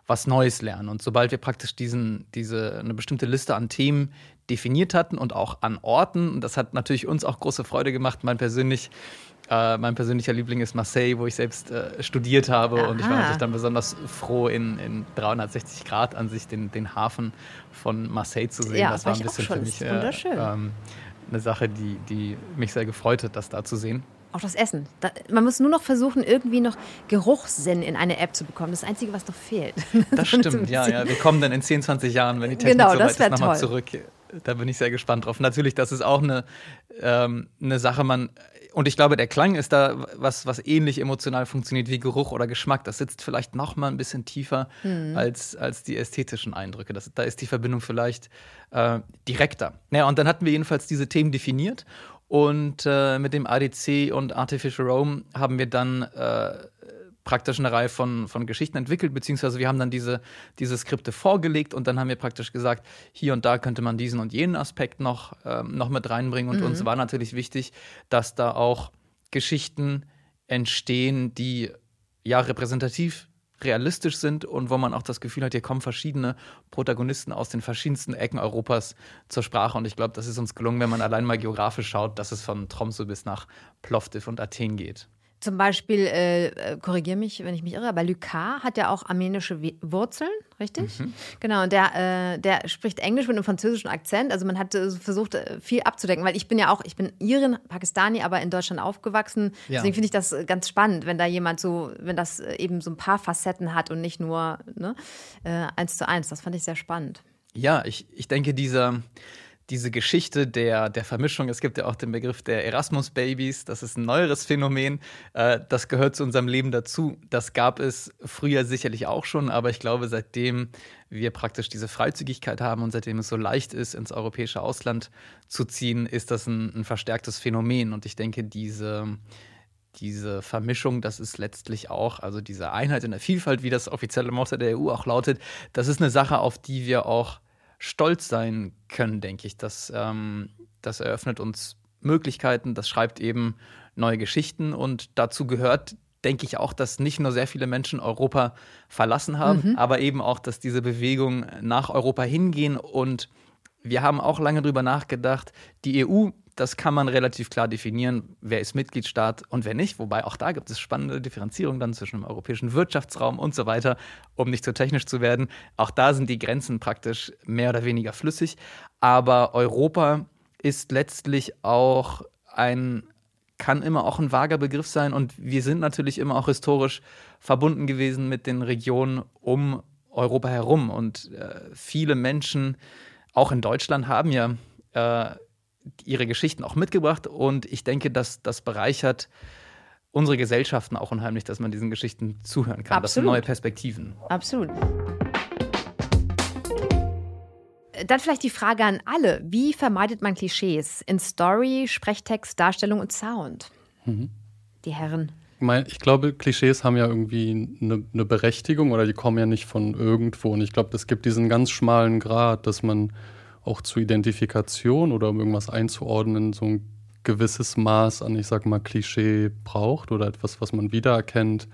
was Neues lernen. Und sobald wir praktisch diesen, diese, eine bestimmte Liste an Themen definiert hatten und auch an Orten, und das hat natürlich uns auch große Freude gemacht, mein persönlich äh, mein persönlicher Liebling ist Marseille, wo ich selbst äh, studiert habe. Aha. Und ich war natürlich dann besonders froh, in, in 360 Grad an sich den, den Hafen von Marseille zu sehen. Ja, das war ein bisschen für mich äh, ähm, eine Sache, die, die mich sehr gefreut hat, das da zu sehen. Auch das Essen. Da, man muss nur noch versuchen, irgendwie noch Geruchssinn in eine App zu bekommen. Das Einzige, was noch fehlt. (laughs) Das stimmt, ja, ja. Wir kommen dann in 10, 20 Jahren, wenn die Technik genau, so weit ist, nochmal zurück. Da bin ich sehr gespannt drauf. Natürlich, das ist auch eine, ähm, eine Sache, man und ich glaube, der Klang ist da was, was ähnlich emotional funktioniert wie Geruch oder Geschmack. Das sitzt vielleicht noch mal ein bisschen tiefer mhm. als, als die ästhetischen Eindrücke. Das, da ist die Verbindung vielleicht äh, direkter. Naja, und dann hatten wir jedenfalls diese Themen definiert. Und äh, mit dem ADC und Artificial Rome haben wir dann äh, praktisch eine Reihe von, von Geschichten entwickelt, beziehungsweise wir haben dann diese, diese Skripte vorgelegt und dann haben wir praktisch gesagt, hier und da könnte man diesen und jenen Aspekt noch, ähm, noch mit reinbringen. Und mhm. uns war natürlich wichtig, dass da auch Geschichten entstehen, die ja repräsentativ realistisch sind und wo man auch das Gefühl hat, hier kommen verschiedene Protagonisten aus den verschiedensten Ecken Europas zur Sprache. Und ich glaube, das ist uns gelungen, wenn man allein mal geografisch schaut, dass es von Tromsø bis nach Plovdiv und Athen geht. Zum Beispiel, äh, äh korrigiere mich, wenn ich mich irre, aber Lucas hat ja auch armenische Wurzeln, richtig? Mhm. Genau, und der, äh, der spricht Englisch mit einem französischen Akzent. Also man hat äh, versucht, äh, viel abzudecken, weil ich bin ja auch, ich bin Irin, Pakistani, aber in Deutschland aufgewachsen. Ja. Deswegen finde ich das äh, ganz spannend, wenn da jemand so, wenn das eben so ein paar Facetten hat und nicht nur ne, eins zu eins. Das fand ich sehr spannend. Ja, ich, ich denke, dieser diese Geschichte der, der Vermischung. Es gibt ja auch den Begriff der Erasmus-Babys. Das ist ein neueres Phänomen. Äh, das gehört zu unserem Leben dazu. Das gab es früher sicherlich auch schon, aber ich glaube, seitdem wir praktisch diese Freizügigkeit haben und seitdem es so leicht ist, ins europäische Ausland zu ziehen, ist das ein, ein verstärktes Phänomen. Und ich denke, diese diese Vermischung, das ist letztlich auch, also diese Einheit in der Vielfalt, wie das offizielle Motto der EU auch lautet, das ist eine Sache, auf die wir auch stolz sein können, denke ich. Das, ähm, das eröffnet uns Möglichkeiten, das schreibt eben neue Geschichten und dazu gehört, denke ich auch, dass nicht nur sehr viele Menschen Europa verlassen haben, mhm. aber eben auch, dass diese Bewegung nach Europa hingehen und wir haben auch lange darüber nachgedacht, die EU das kann man relativ klar definieren, wer ist Mitgliedstaat und wer nicht. Wobei auch da gibt es spannende Differenzierungen dann zwischen dem europäischen Wirtschaftsraum und so weiter, um nicht zu technisch zu werden. Auch da sind die Grenzen praktisch mehr oder weniger flüssig. Aber Europa ist letztlich auch ein, kann immer auch ein vager Begriff sein. Und wir sind natürlich immer auch historisch verbunden gewesen mit den Regionen um Europa herum. Und äh, viele Menschen, auch in Deutschland, haben ja äh, ihre Geschichten auch mitgebracht und ich denke, dass das bereichert unsere Gesellschaften auch unheimlich, dass man diesen Geschichten zuhören kann. Absolut. Das sind neue Perspektiven. Absolut. Dann vielleicht die Frage an alle. Wie vermeidet man Klischees in Story, Sprechtext, Darstellung und Sound? Mhm. Die Herren. Ich glaube, Klischees haben ja irgendwie eine, eine, Berechtigung oder die kommen ja nicht von irgendwo. Und ich glaube, es gibt diesen ganz schmalen Grad, dass man auch zur Identifikation oder um irgendwas einzuordnen, so ein gewisses Maß an, ich sag mal, Klischee braucht oder etwas, was man wiedererkennt,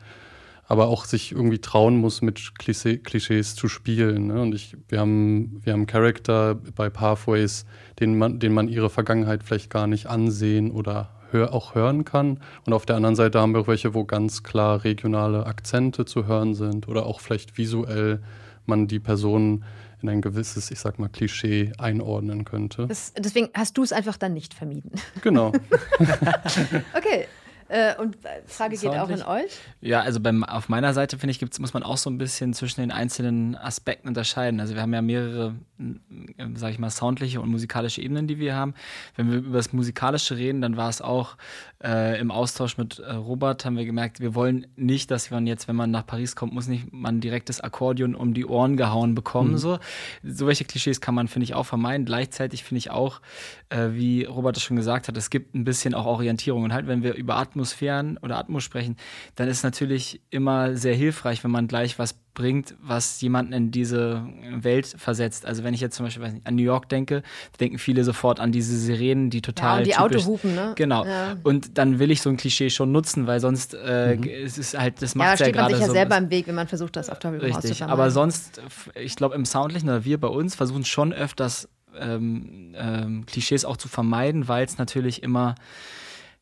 aber auch sich irgendwie trauen muss, mit Klischee, Klischees zu spielen. Ne? Und ich, wir haben, wir haben Charakter bei Pathways, denen man, denen man ihre Vergangenheit vielleicht gar nicht ansehen oder hör, auch hören kann. Und auf der anderen Seite haben wir auch welche, wo ganz klar regionale Akzente zu hören sind oder auch vielleicht visuell man die Personen in ein gewisses, ich sag mal, Klischee einordnen könnte. Das, deswegen hast du es einfach dann nicht vermieden. Genau. (laughs) okay. Äh, und Frage geht auch an euch. Ja, also beim, auf meiner Seite, finde ich, gibt's, muss man auch so ein bisschen zwischen den einzelnen Aspekten unterscheiden. Also wir haben ja mehrere, äh, sage ich mal, soundliche und musikalische Ebenen, die wir haben. Wenn wir über das Musikalische reden, dann war es auch äh, im Austausch mit äh, Robert, haben wir gemerkt, wir wollen nicht, dass man jetzt, wenn man nach Paris kommt, muss nicht man direkt das Akkordeon um die Ohren gehauen bekommen. Mhm. So. so welche Klischees kann man, finde ich, auch vermeiden. Gleichzeitig finde ich auch, äh, wie Robert es schon gesagt hat, es gibt ein bisschen auch Orientierung. Und halt, wenn wir über Art Atmosphären oder Atmos sprechen, dann ist es natürlich immer sehr hilfreich, wenn man gleich was bringt, was jemanden in diese Welt versetzt. Also wenn ich jetzt zum Beispiel nicht, an New York denke, denken viele sofort an diese Sirenen, die total. Ja, und die typisch, Autohupen, ne? Genau. Ja. Und dann will ich so ein Klischee schon nutzen, weil sonst äh, mhm. es ist halt, das macht ja, da ja gerade. Man sich ja so selber im Weg, wenn man versucht, das auf der Richtig. Aber sonst, ich glaube, im Soundlichen oder wir bei uns versuchen schon öfters ähm, ähm, Klischees auch zu vermeiden, weil es natürlich immer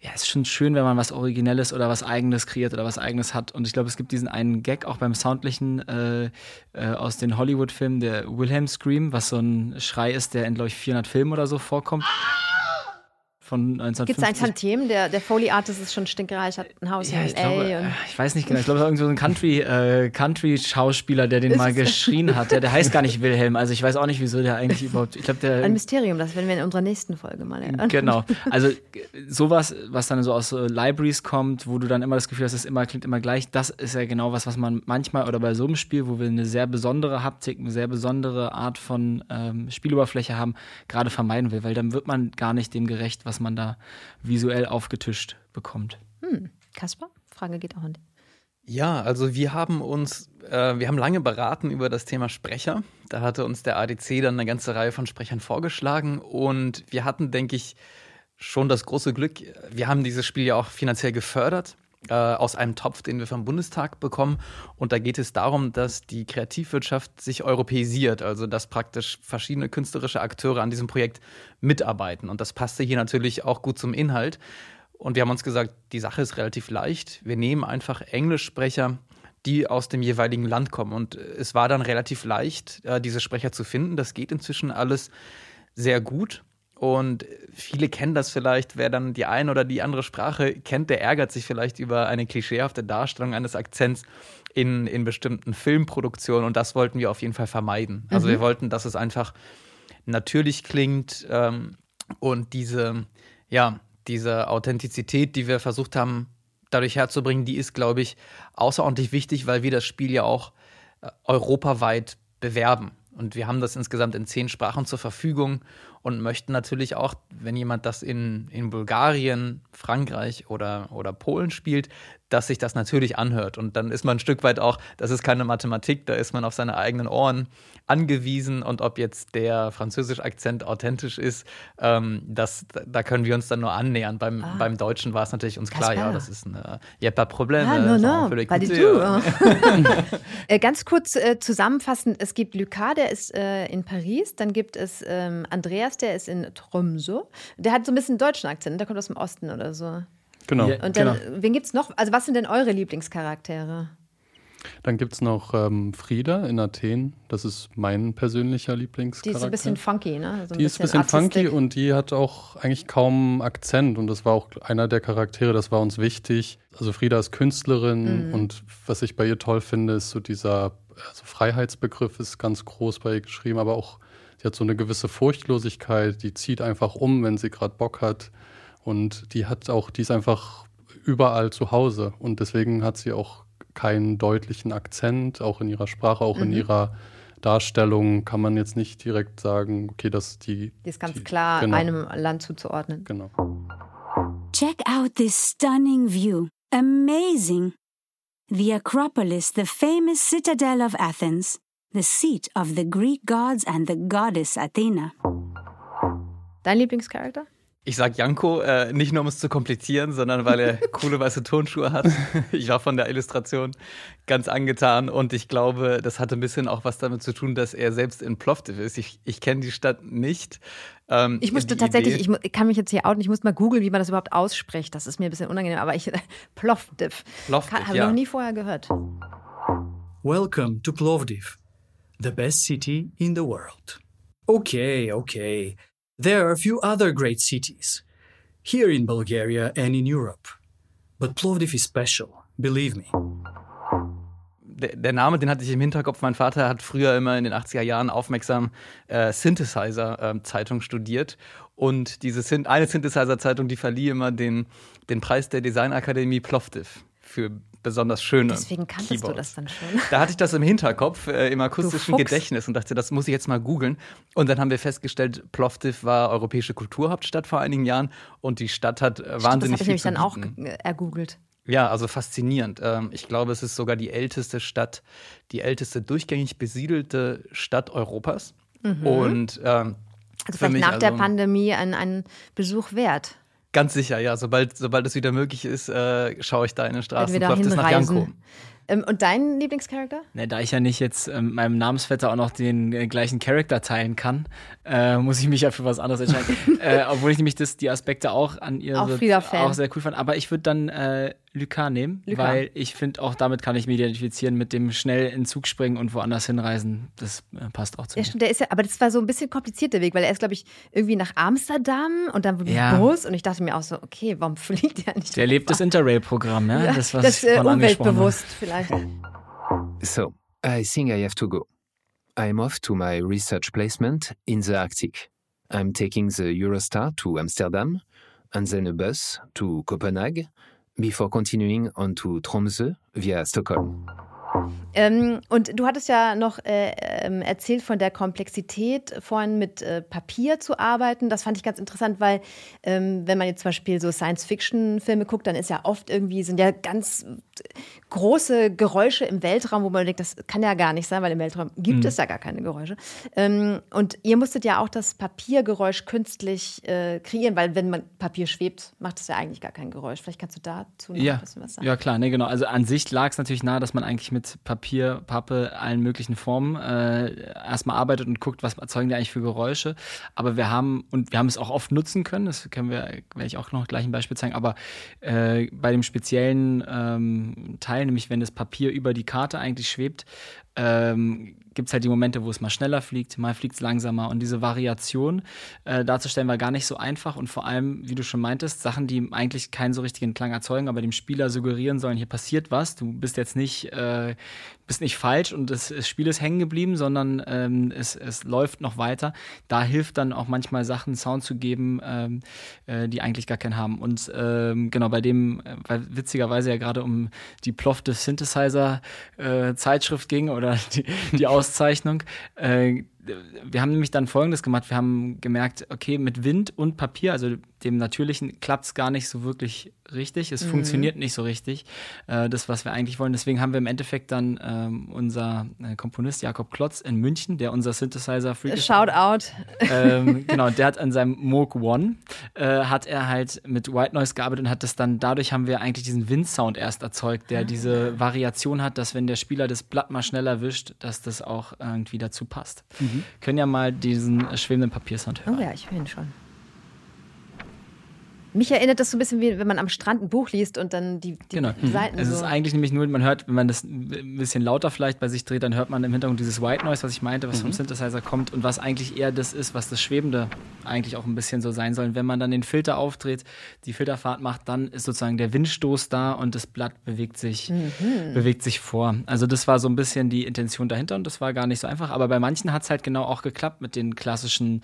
ja, es ist schon schön, wenn man was Originelles oder was Eigenes kreiert oder was Eigenes hat. Und ich glaube, es gibt diesen einen Gag auch beim Soundlichen äh, äh, aus den Hollywood-Filmen, der Wilhelm Scream, was so ein Schrei ist, der in, glaube ich, 400 Filmen oder so vorkommt von 1950. Gibt es ein Tantiem? Der, der Foley Artist ist schon stinkreich, hat ein Haus ja, in ich Glaube, äh, ich weiß nicht genau. Ich glaube, es war irgendwo so ein Country, äh, Country-Schauspieler, der den mal geschrien hat. Der, der heißt gar nicht Wilhelm. Also ich weiß auch nicht, wieso der eigentlich überhaupt. Ich glaub, der, ein Mysterium, das werden wir in unserer nächsten Folge mal lernen. Genau. (laughs) Also sowas, was dann so aus so Libraries kommt, wo du dann immer das Gefühl hast, es immer klingt immer gleich, das ist ja genau was, was man manchmal oder bei so einem Spiel, wo wir eine sehr besondere Haptik, eine sehr besondere Art von ähm, Spieloberfläche haben, gerade vermeiden will, weil dann wird man gar nicht dem gerecht, was man da visuell aufgetischt bekommt. Hm. Kasper, Frage geht auch an dich. Ja, also wir haben uns, äh, wir haben lange beraten über das Thema Sprecher. Da hatte uns der ADC dann eine ganze Reihe von Sprechern vorgeschlagen und wir hatten, denke ich, schon das große Glück. Wir haben dieses Spiel ja auch finanziell gefördert äh, aus einem Topf, den wir vom Bundestag bekommen. Und da geht es darum, dass die Kreativwirtschaft sich europäisiert, also dass praktisch verschiedene künstlerische Akteure an diesem Projekt mitarbeiten. Und das passte hier natürlich auch gut zum Inhalt. Und wir haben uns gesagt, die Sache ist relativ leicht. Wir nehmen einfach Englischsprecher, die aus dem jeweiligen Land kommen. Und es war dann relativ leicht, äh, diese Sprecher zu finden. Das geht inzwischen alles sehr gut. Und viele kennen das vielleicht, wer dann die eine oder die andere Sprache kennt, der ärgert sich vielleicht über eine klischeehafte Darstellung eines Akzents in, in bestimmten Filmproduktionen. Und das wollten wir auf jeden Fall vermeiden. Also mhm. wir wollten, dass es einfach natürlich klingt ähm, und diese, ja, diese Authentizität, die wir versucht haben, dadurch herzubringen, die ist, glaube ich, außerordentlich wichtig, weil wir das Spiel ja auch äh, europaweit bewerben. Und wir haben das insgesamt in zehn Sprachen zur Verfügung und möchten natürlich auch, wenn jemand das in, in Bulgarien, Frankreich oder, oder Polen spielt, dass sich das natürlich anhört. Und dann ist man ein Stück weit auch, das ist keine Mathematik, da ist man auf seine eigenen Ohren angewiesen. Und ob jetzt der französische Akzent authentisch ist, ähm, das, da können wir uns dann nur annähern. Beim, ah. beim Deutschen war es natürlich uns klar, ja, das ist ein ja, pas Problem. Ah, no, no, pas du tout. (laughs) äh, ganz kurz äh, zusammenfassend, es gibt Lucas, der ist äh, in Paris, dann gibt es ähm, Andreas, der ist in Tromsø. Der hat so ein bisschen einen deutschen Akzent, der kommt aus dem Osten oder so. Genau. Und dann, genau. wen gibt es noch? Also, was sind denn eure Lieblingscharaktere? Dann gibt es noch ähm, Frieda in Athen. Das ist mein persönlicher Lieblingscharakter. Die ist ein bisschen funky, ne? So die ist ein bisschen funky und die hat auch eigentlich kaum Akzent. Und das war auch einer der Charaktere, das war uns wichtig. Also Frieda ist Künstlerin mhm. und was ich bei ihr toll finde, ist so dieser also Freiheitsbegriff ist ganz groß bei ihr geschrieben, aber auch sie hat so eine gewisse Furchtlosigkeit, die zieht einfach um, wenn sie gerade Bock hat. Und die hat auch, die ist einfach überall zu Hause. Und deswegen hat sie auch keinen deutlichen Akzent, auch in ihrer Sprache, auch mhm. in ihrer Darstellung kann man jetzt nicht direkt sagen, okay, dass die. Die ist ganz die, klar genau. einem Land zuzuordnen. Genau. Check out this stunning view. Amazing. The Acropolis, the famous citadel of Athens, the seat of the Greek gods and the goddess Athena. Dein Lieblingscharakter? Ich sag Janko, äh, nicht nur um es zu komplizieren, sondern weil er (laughs) coole weiße Turnschuhe hat. Ich war von der Illustration ganz angetan und ich glaube, das hatte ein bisschen auch was damit zu tun, dass er selbst in Plovdiv ist. Ich, ich kenne die Stadt nicht. Ähm, ich musste tatsächlich, ich, ich, kann mich jetzt hier outen, ich muss mal googeln, wie man das überhaupt ausspricht. Das ist mir ein bisschen unangenehm, aber ich, (laughs) Plovdiv. Plovdiv Habe ich ja. noch nie vorher gehört. Welcome to Plovdiv, the best city in the world. Okay, okay. There are a few other great cities, here in Bulgaria and in Europe. But Plovdiv is special, believe me. Der, der, Name, den hatte ich im Hinterkopf. Mein Vater hat früher immer in den 80er Jahren aufmerksam äh, Synthesizer-Zeitung äh, studiert. Und diese eine Synthesizer-Zeitung, die verlieh immer den, den Preis der Designakademie Plovdiv für besonders schöne. Deswegen kanntest Keyboards. du das dann schon. Da hatte ich das im Hinterkopf, äh, im akustischen Gedächtnis und dachte, das muss ich jetzt mal googeln. Und dann haben wir festgestellt, Plovdiv war europäische Kulturhauptstadt vor einigen Jahren und die Stadt hat Stimmt, wahnsinnig das viel ich nämlich dann auch ergoogelt. Ja, also faszinierend. Ähm, ich glaube, es ist sogar die älteste Stadt, die älteste durchgängig besiedelte Stadt Europas. Mhm. Und ähm, also vielleicht nach also, der Pandemie ein, ein Besuch wert. Ganz sicher, ja. Sobald, sobald es wieder möglich ist, äh, schaue ich da in den Straßen. Läuft es nach Janko. Ähm, und dein Lieblingscharakter? Ne, da ich ja nicht jetzt ähm, mit meinem Namensvetter auch noch den äh, gleichen Charakter teilen kann, äh, muss ich mich ja für was anderes entscheiden. (laughs) äh, obwohl ich nämlich das, die Aspekte auch an ihr auch, so, auch sehr cool fand. Aber ich würde dann äh, Lucas nehmen, Lucas. weil ich finde, auch damit kann ich mich identifizieren mit dem schnell in Zug springen und woanders hinreisen. Das äh, passt auch zu ja, mir. Stimmt, der ist ja, aber das war so ein bisschen kompliziert der Weg, weil er ist, glaube ich, irgendwie nach Amsterdam und dann mit ja. Bus und ich dachte mir auch so, okay, warum (laughs) fliegt der nicht? Der lebt das Interrail-Programm, ja? ja? Das, was das äh, umweltbewusst vielleicht. So, I think I have to go. I'm off to my research placement in the Arctic. I'm taking the Eurostar to Amsterdam and then a bus to Copenhagen before continuing on to Tromsø via Stockholm. Ähm, und du hattest ja noch äh, ähm, erzählt von der Komplexität, vorhin mit äh, Papier zu arbeiten. Das fand ich ganz interessant, weil ähm, wenn man jetzt zum Beispiel so Science-Fiction-Filme guckt, dann ist ja oft irgendwie, sind ja ganz große Geräusche im Weltraum, wo man denkt, das kann ja gar nicht sein, weil im Weltraum gibt mhm. es ja gar keine Geräusche. Ähm, und ihr musstet ja auch das Papiergeräusch künstlich äh, kreieren, weil wenn man Papier schwebt, macht es ja eigentlich gar kein Geräusch. Vielleicht kannst du dazu noch ja. ein bisschen was sagen. Ja, klar, nee, genau. Also an sich lag es natürlich nahe, dass man eigentlich mit Papier, Pappe, allen möglichen Formen äh, erstmal arbeitet und guckt, was erzeugen die eigentlich für Geräusche. Aber wir haben, und wir haben es auch oft nutzen können, das können wir, werde ich auch noch gleich ein Beispiel zeigen, aber äh, bei dem speziellen ähm, Teil, nämlich wenn das Papier über die Karte eigentlich schwebt, ähm, gibt es halt die Momente, wo es mal schneller fliegt, mal fliegt es langsamer. Und diese Variation äh, darzustellen war gar nicht so einfach und vor allem, wie du schon meintest, Sachen, die eigentlich keinen so richtigen Klang erzeugen, aber dem Spieler suggerieren sollen, hier passiert was, du bist jetzt nicht, äh, bist nicht falsch und das, das Spiel ist hängen geblieben, sondern ähm, es, es läuft noch weiter. Da hilft dann auch manchmal Sachen Sound zu geben, ähm, äh, die eigentlich gar keinen haben. Und ähm, genau bei dem, äh, weil witzigerweise ja gerade um die Plovdiv Synthesizer äh, Zeitschrift ging oder die, die Auszeichnung, äh, wir haben nämlich dann Folgendes gemacht. Wir haben gemerkt, okay, mit Wind und Papier, also dem Natürlichen, klappt es gar nicht so wirklich richtig. Es mhm. funktioniert nicht so richtig, äh, das, was wir eigentlich wollen. Deswegen haben wir im Endeffekt dann ähm, unser äh, Komponist Jakob Klotz in München, der unser Synthesizer Freak Shout out. Ähm, (laughs) genau, der hat an seinem Moog One, äh, hat er halt mit White Noise gearbeitet und hat das dann, dadurch haben wir eigentlich diesen Windsound erst erzeugt, der ah. diese Variation hat, dass wenn der Spieler das Blatt mal schneller wischt, dass das auch irgendwie dazu passt. Mhm. Mhm. Können ja mal diesen schwebenden Papiersound hören. Oh ja, ich höre ihn schon. Mich erinnert das so ein bisschen wie, wenn man am Strand ein Buch liest und dann die, die genau. Seiten. Es so. ist eigentlich nämlich nur, man hört, wenn man das ein bisschen lauter vielleicht bei sich dreht, dann hört man im Hintergrund dieses White Noise, was ich meinte, was mhm. vom Synthesizer kommt und was eigentlich eher das ist, was das Schwebende eigentlich auch ein bisschen so sein soll. Und wenn man dann den Filter aufdreht, die Filterfahrt macht, dann ist sozusagen der Windstoß da und das Blatt bewegt sich, mhm. bewegt sich vor. Also das war so ein bisschen die Intention dahinter und das war gar nicht so einfach. Aber bei manchen hat es halt genau auch geklappt mit den klassischen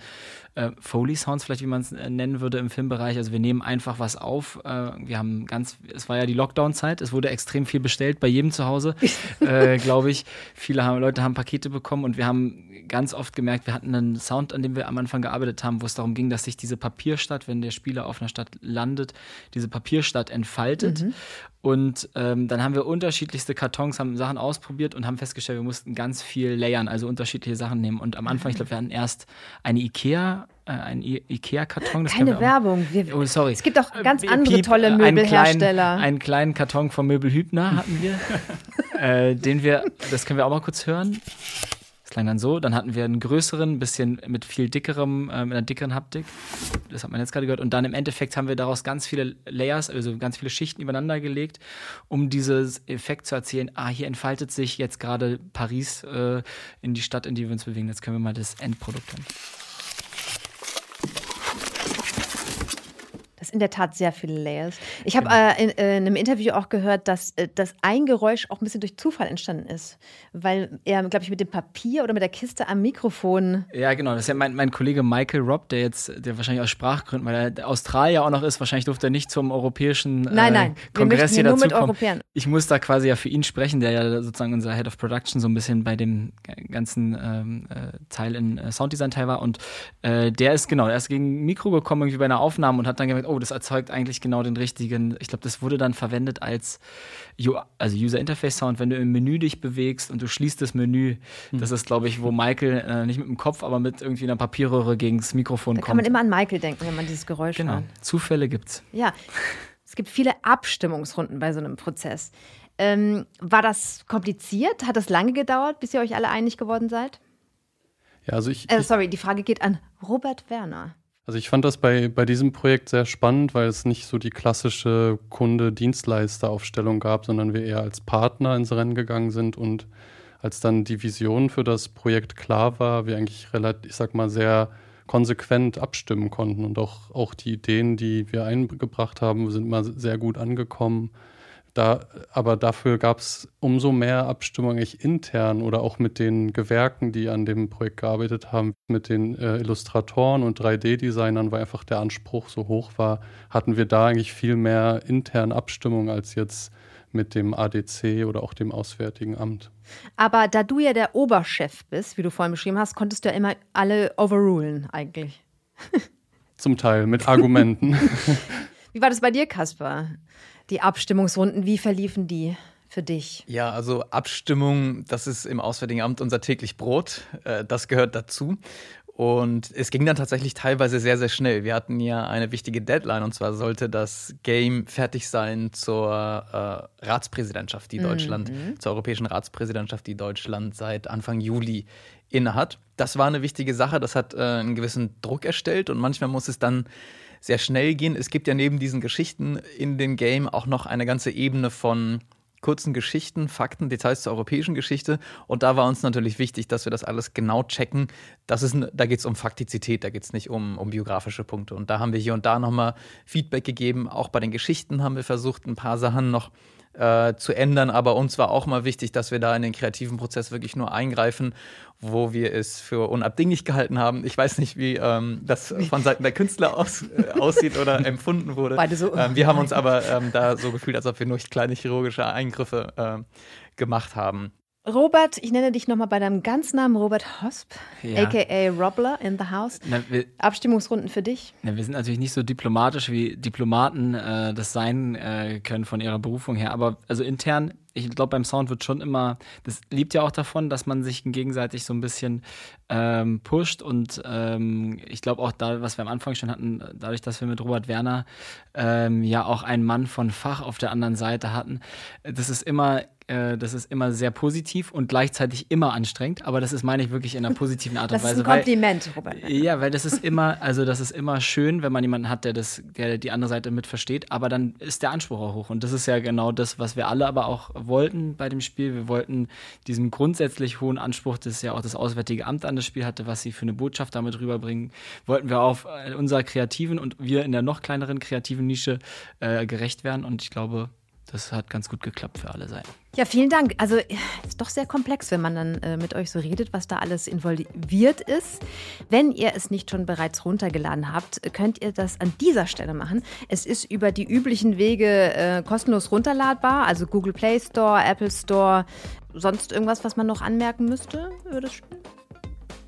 äh, Foley-Sounds, vielleicht wie man es äh, nennen würde im Filmbereich. Also wir nehmen einfach was auf. Äh, wir haben ganz, es war ja die Lockdown-Zeit, es wurde extrem viel bestellt bei jedem zu Hause, (laughs) äh, glaube ich. Viele haben, Leute haben Pakete bekommen und wir haben ganz oft gemerkt, wir hatten einen Sound, an dem wir am Anfang gearbeitet haben, wo es darum ging, dass sich diese Papierstadt, wenn der Spieler auf einer Stadt landet, diese Papierstadt entfaltet. Mhm. Und ähm, dann haben wir unterschiedlichste Kartons, haben Sachen ausprobiert und haben festgestellt, wir mussten ganz viel layern, also unterschiedliche Sachen nehmen. Und am Anfang, ich glaube, wir hatten erst eine Ikea, äh, einen Ikea-Karton. Keine Werbung. Wir, oh, sorry. Es gibt auch ganz äh, andere Piep, tolle Möbelhersteller. Einen kleinen, einen kleinen Karton von Möbel Hübner hatten wir, (laughs) äh, den wir, das können wir auch mal kurz hören. Klang dann so. Dann hatten wir einen größeren, bisschen mit viel dickerem, äh, mit einer dickeren Haptik. Das hat man jetzt gerade gehört. Und dann im Endeffekt haben wir daraus ganz viele Layers, also ganz viele Schichten übereinander gelegt, um dieses Effekt zu erzählen. Ah, hier entfaltet sich jetzt gerade Paris äh, in die Stadt, in die wir uns bewegen. Jetzt können wir mal das Endprodukt hören. Ist in der Tat sehr viele Layers. Ich habe äh, in, äh, in, einem Interview auch gehört, dass äh, das ein Geräusch auch ein bisschen durch Zufall entstanden ist, weil er, glaube ich, mit dem Papier oder mit der Kiste am Mikrofon. Ja, genau. Das ist ja mein, mein Kollege Michael Robb, der jetzt, der wahrscheinlich aus Sprachgründen, weil er Australier auch noch ist, wahrscheinlich durfte er nicht zum europäischen äh, nein, nein. Kongress hier dazu nur mit kommen. Europäern. Ich muss da quasi ja für ihn sprechen, der ja sozusagen unser Head of Production so ein bisschen bei dem ganzen ähm, äh, Teil in äh, Sounddesign-Teil war und der ist genau, er ist gegen Mikro gekommen irgendwie bei einer Aufnahme und hat dann gemerkt, oh, das erzeugt eigentlich genau den richtigen, ich glaube, das wurde dann verwendet als also User Interface Sound, wenn du im Menü dich bewegst und du schließt das Menü, mhm. das ist, glaube ich, wo Michael äh, nicht mit dem Kopf, aber mit irgendwie einer Papierröhre gegen das Mikrofon da kommt. kann man immer an Michael denken, wenn man dieses Geräusch genau. hört. Zufälle gibt's. Ja. Es gibt viele Abstimmungsrunden bei so einem Prozess. Ähm, war das kompliziert? Hat das lange gedauert, bis ihr euch alle einig geworden seid? Ja, also ich, äh, sorry, die Frage geht an Robert Werner. Also ich fand das bei, bei diesem Projekt sehr spannend, weil es nicht so die klassische Kunde-Dienstleister-Aufstellung gab, sondern wir eher als Partner ins Rennen gegangen sind und als dann die Vision für das Projekt klar war, wir eigentlich relativ, ich sag mal, sehr konsequent abstimmen konnten und auch, auch die Ideen, die wir eingebracht haben, sind mal sehr gut angekommen. Da, aber dafür gab es umso mehr Abstimmung eigentlich intern oder auch mit den Gewerken, die an dem Projekt gearbeitet haben, mit den äh, Illustratoren und 3D-Designern, weil einfach der Anspruch so hoch war, hatten wir da eigentlich viel mehr interne Abstimmung als jetzt mit dem ADC oder auch dem Auswärtigen Amt. Aber da du ja der Oberchef bist, wie du vorhin beschrieben hast, konntest du ja immer alle overrulen eigentlich. Zum Teil mit Argumenten. (laughs) wie war das bei dir, Kaspar? die Abstimmungsrunden, wie verliefen die? für dich? Ja, also Abstimmung, das ist im Auswärtigen Amt unser täglich Brot. Äh, das gehört dazu. Und es ging dann tatsächlich teilweise sehr, sehr schnell. Wir hatten ja eine wichtige Deadline und zwar sollte das Game fertig sein zur äh, Ratspräsidentschaft, die Deutschland, mhm. zur europäischen Ratspräsidentschaft, die Deutschland seit Anfang Juli innehat. Das war eine wichtige Sache, das hat äh, einen gewissen Druck erstellt und manchmal muss es dann sehr schnell gehen. Es gibt ja neben diesen Geschichten in dem Game auch noch eine ganze Ebene von kurzen Geschichten, Fakten, Details zur europäischen Geschichte. Und da war uns natürlich wichtig, dass wir das alles genau checken. Das ist, da geht es um Faktizität, da geht es nicht um, um biografische Punkte. Und da haben wir hier und da nochmal Feedback gegeben. Auch bei den Geschichten haben wir versucht, ein paar Sachen noch äh, zu ändern. Aber uns war auch mal wichtig, dass wir da in den kreativen Prozess wirklich nur eingreifen, wo wir es für unabdinglich gehalten haben. Ich weiß nicht, wie ähm, das von Seiten der Künstler aus, äh, aussieht oder (laughs) empfunden wurde. Beide so. Ähm, wir haben uns (laughs) aber ähm, da so gefühlt, als ob wir nur kleine chirurgische Eingriffe äh, gemacht haben. Robert, ich nenne dich nochmal bei deinem Ganznamen Robert Hosp, ja. aka Robler in the House. Na, wir, Abstimmungsrunden für dich? Na, wir sind natürlich nicht so diplomatisch, wie Diplomaten äh, das sein äh, können von ihrer Berufung her, aber also intern ich glaube, beim Sound wird schon immer, das liebt ja auch davon, dass man sich gegenseitig so ein bisschen ähm, pusht und ähm, ich glaube auch da, was wir am Anfang schon hatten, dadurch, dass wir mit Robert Werner ähm, ja auch einen Mann von Fach auf der anderen Seite hatten, das ist immer äh, das ist immer sehr positiv und gleichzeitig immer anstrengend, aber das ist, meine ich, wirklich in einer positiven Art und Weise. Das ist ein Kompliment, weil, Robert. Ja, weil das ist immer, also das ist immer schön, wenn man jemanden hat, der das, der die andere Seite mit versteht, aber dann ist der Anspruch auch hoch. Und das ist ja genau das, was wir alle aber auch wollten bei dem Spiel. Wir wollten diesen grundsätzlich hohen Anspruch, das ja auch das Auswärtige Amt an das Spiel hatte, was sie für eine Botschaft damit rüberbringen, wollten wir auf äh, unserer kreativen und wir in der noch kleineren kreativen Nische äh, gerecht werden. Und ich glaube, das hat ganz gut geklappt für alle Seiten. Ja, vielen Dank. Also ist doch sehr komplex, wenn man dann äh, mit euch so redet, was da alles involviert ist. Wenn ihr es nicht schon bereits runtergeladen habt, könnt ihr das an dieser Stelle machen. Es ist über die üblichen Wege äh, kostenlos runterladbar, also Google Play Store, Apple Store, sonst irgendwas, was man noch anmerken müsste Spiel?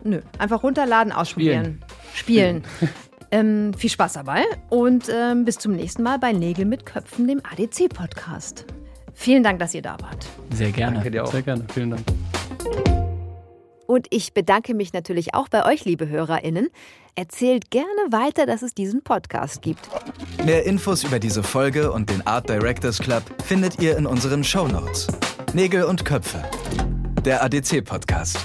Nö, einfach runterladen, ausprobieren. Spielen. Spielen. (laughs) Ähm, viel Spaß dabei und ähm, bis zum nächsten Mal bei Nägel mit Köpfen, dem ADC-Podcast. Vielen Dank, dass ihr da wart. Sehr gerne. Danke dir auch. Sehr gerne. Vielen Dank. Und ich bedanke mich natürlich auch bei euch, liebe HörerInnen. Erzählt gerne weiter, dass es diesen Podcast gibt. Mehr Infos über diese Folge und den Art Directors Club findet ihr in unseren Show Notes. Nägel und Köpfe. Der ADC-Podcast.